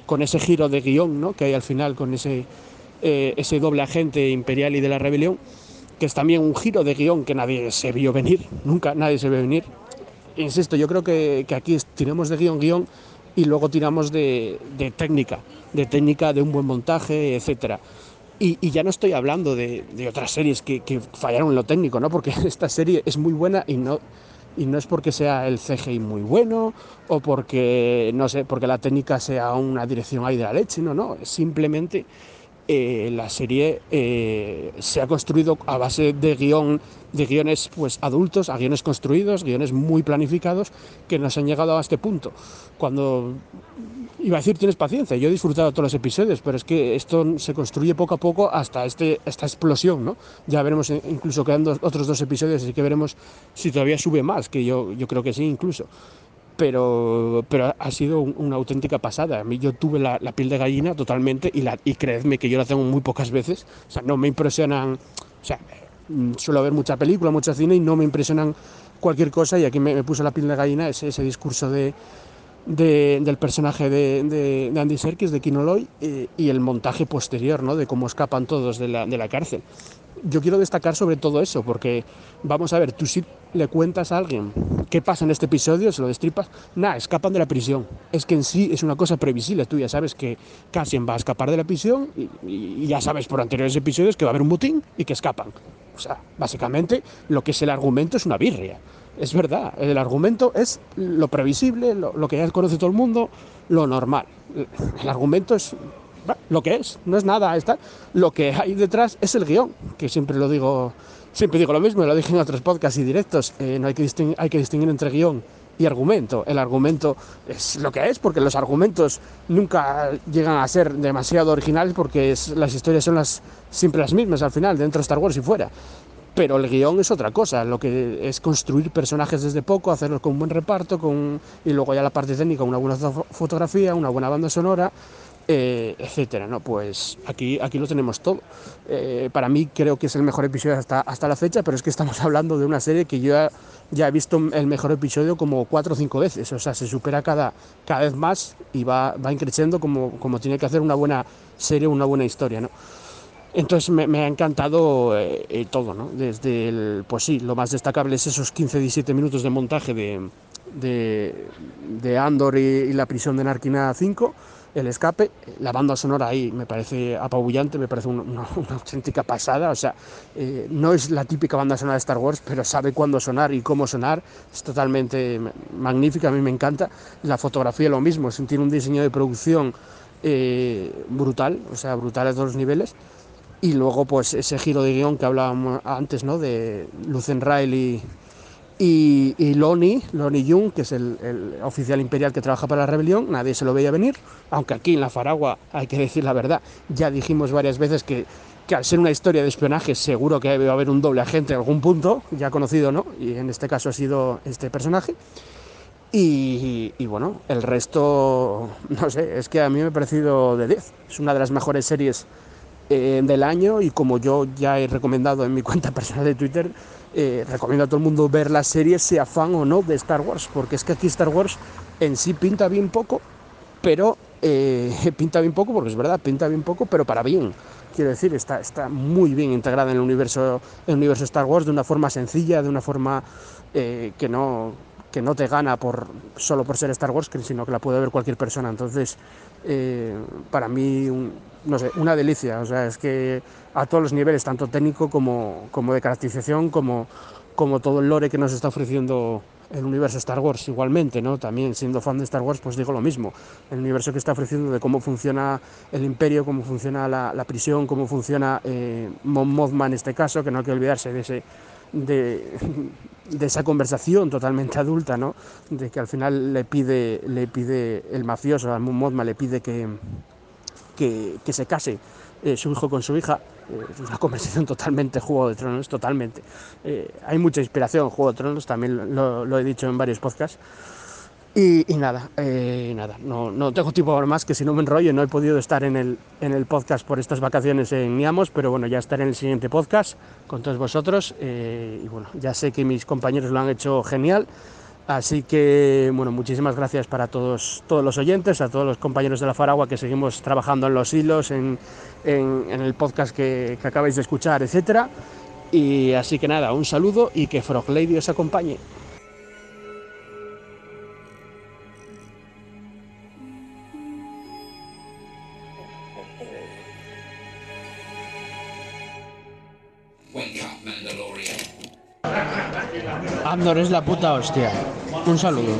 con ese giro de guion ¿no? que hay al final, con ese, eh, ese doble agente imperial y de la rebelión, que es también un giro de guion que nadie se vio venir, nunca nadie se vio venir. Insisto, yo creo que, aquí tiramos de guion, guion y luego tiramos de, de técnica, de técnica, de un buen montaje, etcétera. Y, y, ya no estoy hablando de, de otras series que, que, fallaron en lo técnico, ¿no? porque esta serie es muy buena y no, y no es porque sea el CGI muy bueno o porque no sé porque la técnica sea una dirección ahí de la leche no no simplemente eh, la serie eh, se ha construido a base de guion de guiones pues adultos a guiones construidos guiones muy planificados que nos han llegado a este punto. Cuando iba a decir tienes paciencia yo he disfrutado todos los episodios pero es que esto se construye poco a poco hasta este esta explosión no ya veremos incluso quedando otros dos episodios así que veremos si todavía sube más que yo yo creo que sí incluso pero, pero ha sido un, una auténtica pasada. A mí yo tuve la, piel de gallina totalmente y, la, y creedme que yo la tengo muy pocas veces. O sea, no me impresionan, o sea, suelo ver mucha película, mucho cine y no me impresionan cualquier cosa y aquí me, puso la piel de gallina ese, ese discurso de, de, del personaje de, de, Andy Serkis, de Kinoloy, y, y, el montaje posterior, ¿no? de cómo escapan todos de la, de la cárcel. Yo quiero destacar sobre todo eso, porque vamos a ver, tú si le cuentas a alguien qué pasa en este episodio, se lo destripas, nada, escapan de la prisión. Es que en sí es una cosa previsible, tú ya sabes que Cassian va a escapar de la prisión y, ya sabes por anteriores episodios que va a haber un mutín y que escapan. O sea, básicamente lo que es el argumento es una birria es verdad, el argumento es lo previsible, lo, lo que ya conoce todo el mundo, lo normal. El argumento es lo que es, no es nada. Está, lo que hay detrás es el guion, que siempre lo digo, siempre digo lo mismo, lo dije en otros podcasts y directos. Eh, no hay que, distinguir, hay que distinguir entre guion y argumento. El argumento es lo que es, porque los argumentos nunca llegan a ser demasiado originales, porque las historias son las, siempre las mismas al final, dentro de Star Wars y fuera. Pero el guion es otra cosa, lo que es construir personajes desde poco, hacerlos con un buen reparto, con, y luego ya la parte técnica, una buena fotografía, una buena banda sonora, eh, etcétera, ¿no? Pues aquí, aquí lo tenemos todo. Eh, para mí creo que es el mejor episodio hasta, hasta la fecha, pero es que estamos hablando de una serie que yo ya, he visto el mejor episodio como cuatro o cinco veces, o sea, se supera cada, cada vez más y va, va increciendo como, como tiene que hacer una buena serie, una buena historia, ¿no? Entonces me, ha encantado eh, todo, ¿no? Desde el, pues sí, lo más destacable es esos 15-17 minutos de montaje de, de, Andor y, la prisión de Narquina 5 el escape, la banda sonora ahí me parece apabullante, me parece una, auténtica pasada, o sea, eh, no es la típica banda sonora de Star Wars, pero sabe cuándo sonar y cómo sonar, es totalmente magnífica, a mí me encanta, la fotografía lo mismo, tiene un diseño de producción eh, brutal, o sea, brutal a todos los niveles, y luego pues ese giro de guion que hablábamos antes, ¿no?, de Lucen Riley y Loni, Loni Jung, que es el, oficial imperial que trabaja para la rebelión, nadie se lo veía venir, aunque aquí en la Faragua, hay que decir la verdad, ya dijimos varias veces que, que al ser una historia de espionaje seguro que va a haber un doble agente en algún punto, ya conocido, ¿no? Y en este caso ha sido este personaje. Y, bueno, el resto, no sé, es que a mí me ha parecido de 10. Es una de las mejores series eh, del año y como yo ya he recomendado en mi cuenta personal de Twitter, eh, recomiendo a todo el mundo ver la serie, sea fan o no de Star Wars, porque es que aquí Star Wars en sí pinta bien poco, pero eh, pinta bien poco, porque es verdad, pinta bien poco, pero para bien. Quiero decir, está, está muy bien integrada en el universo, el universo Star Wars de una forma sencilla, de una forma eh, que no que no te gana por solo por ser Star Wars, sino que la puede ver cualquier persona. Entonces, para mí, no sé, una delicia. O sea, es que a todos los niveles, tanto técnico como, como de caracterización, como, como todo el lore que nos está ofreciendo el universo Star Wars igualmente, ¿no? También siendo fan de Star Wars, pues digo lo mismo. El universo que está ofreciendo de cómo funciona el imperio, cómo funciona la, prisión, cómo funciona eh, Mothman en este caso, que no hay que olvidarse de ese de, esa conversación totalmente adulta, ¿no? De que al final le pide, le pide el mafioso, a Mothman le pide que, que, que se case eh, su hijo con su hija. Eh, es una conversación totalmente Juego de Tronos, totalmente. Eh, hay mucha inspiración en Juego de Tronos, también lo, he dicho en varios podcasts. Y, nada, nada, no, no, tengo tiempo más que si no me enrollo, no he podido estar en el, en el podcast por estas vacaciones en Niamos, pero bueno, ya estaré en el siguiente podcast con todos vosotros. y bueno, ya sé que mis compañeros lo han hecho genial. Así que, bueno, muchísimas gracias para todos, todos los oyentes, a todos los compañeros de la Faragua que seguimos trabajando en los hilos, en, el podcast que, acabáis de escuchar, etcétera. Y así que nada, un saludo y que Frog Lady os acompañe. Andor es la puta hostia. Un saludo.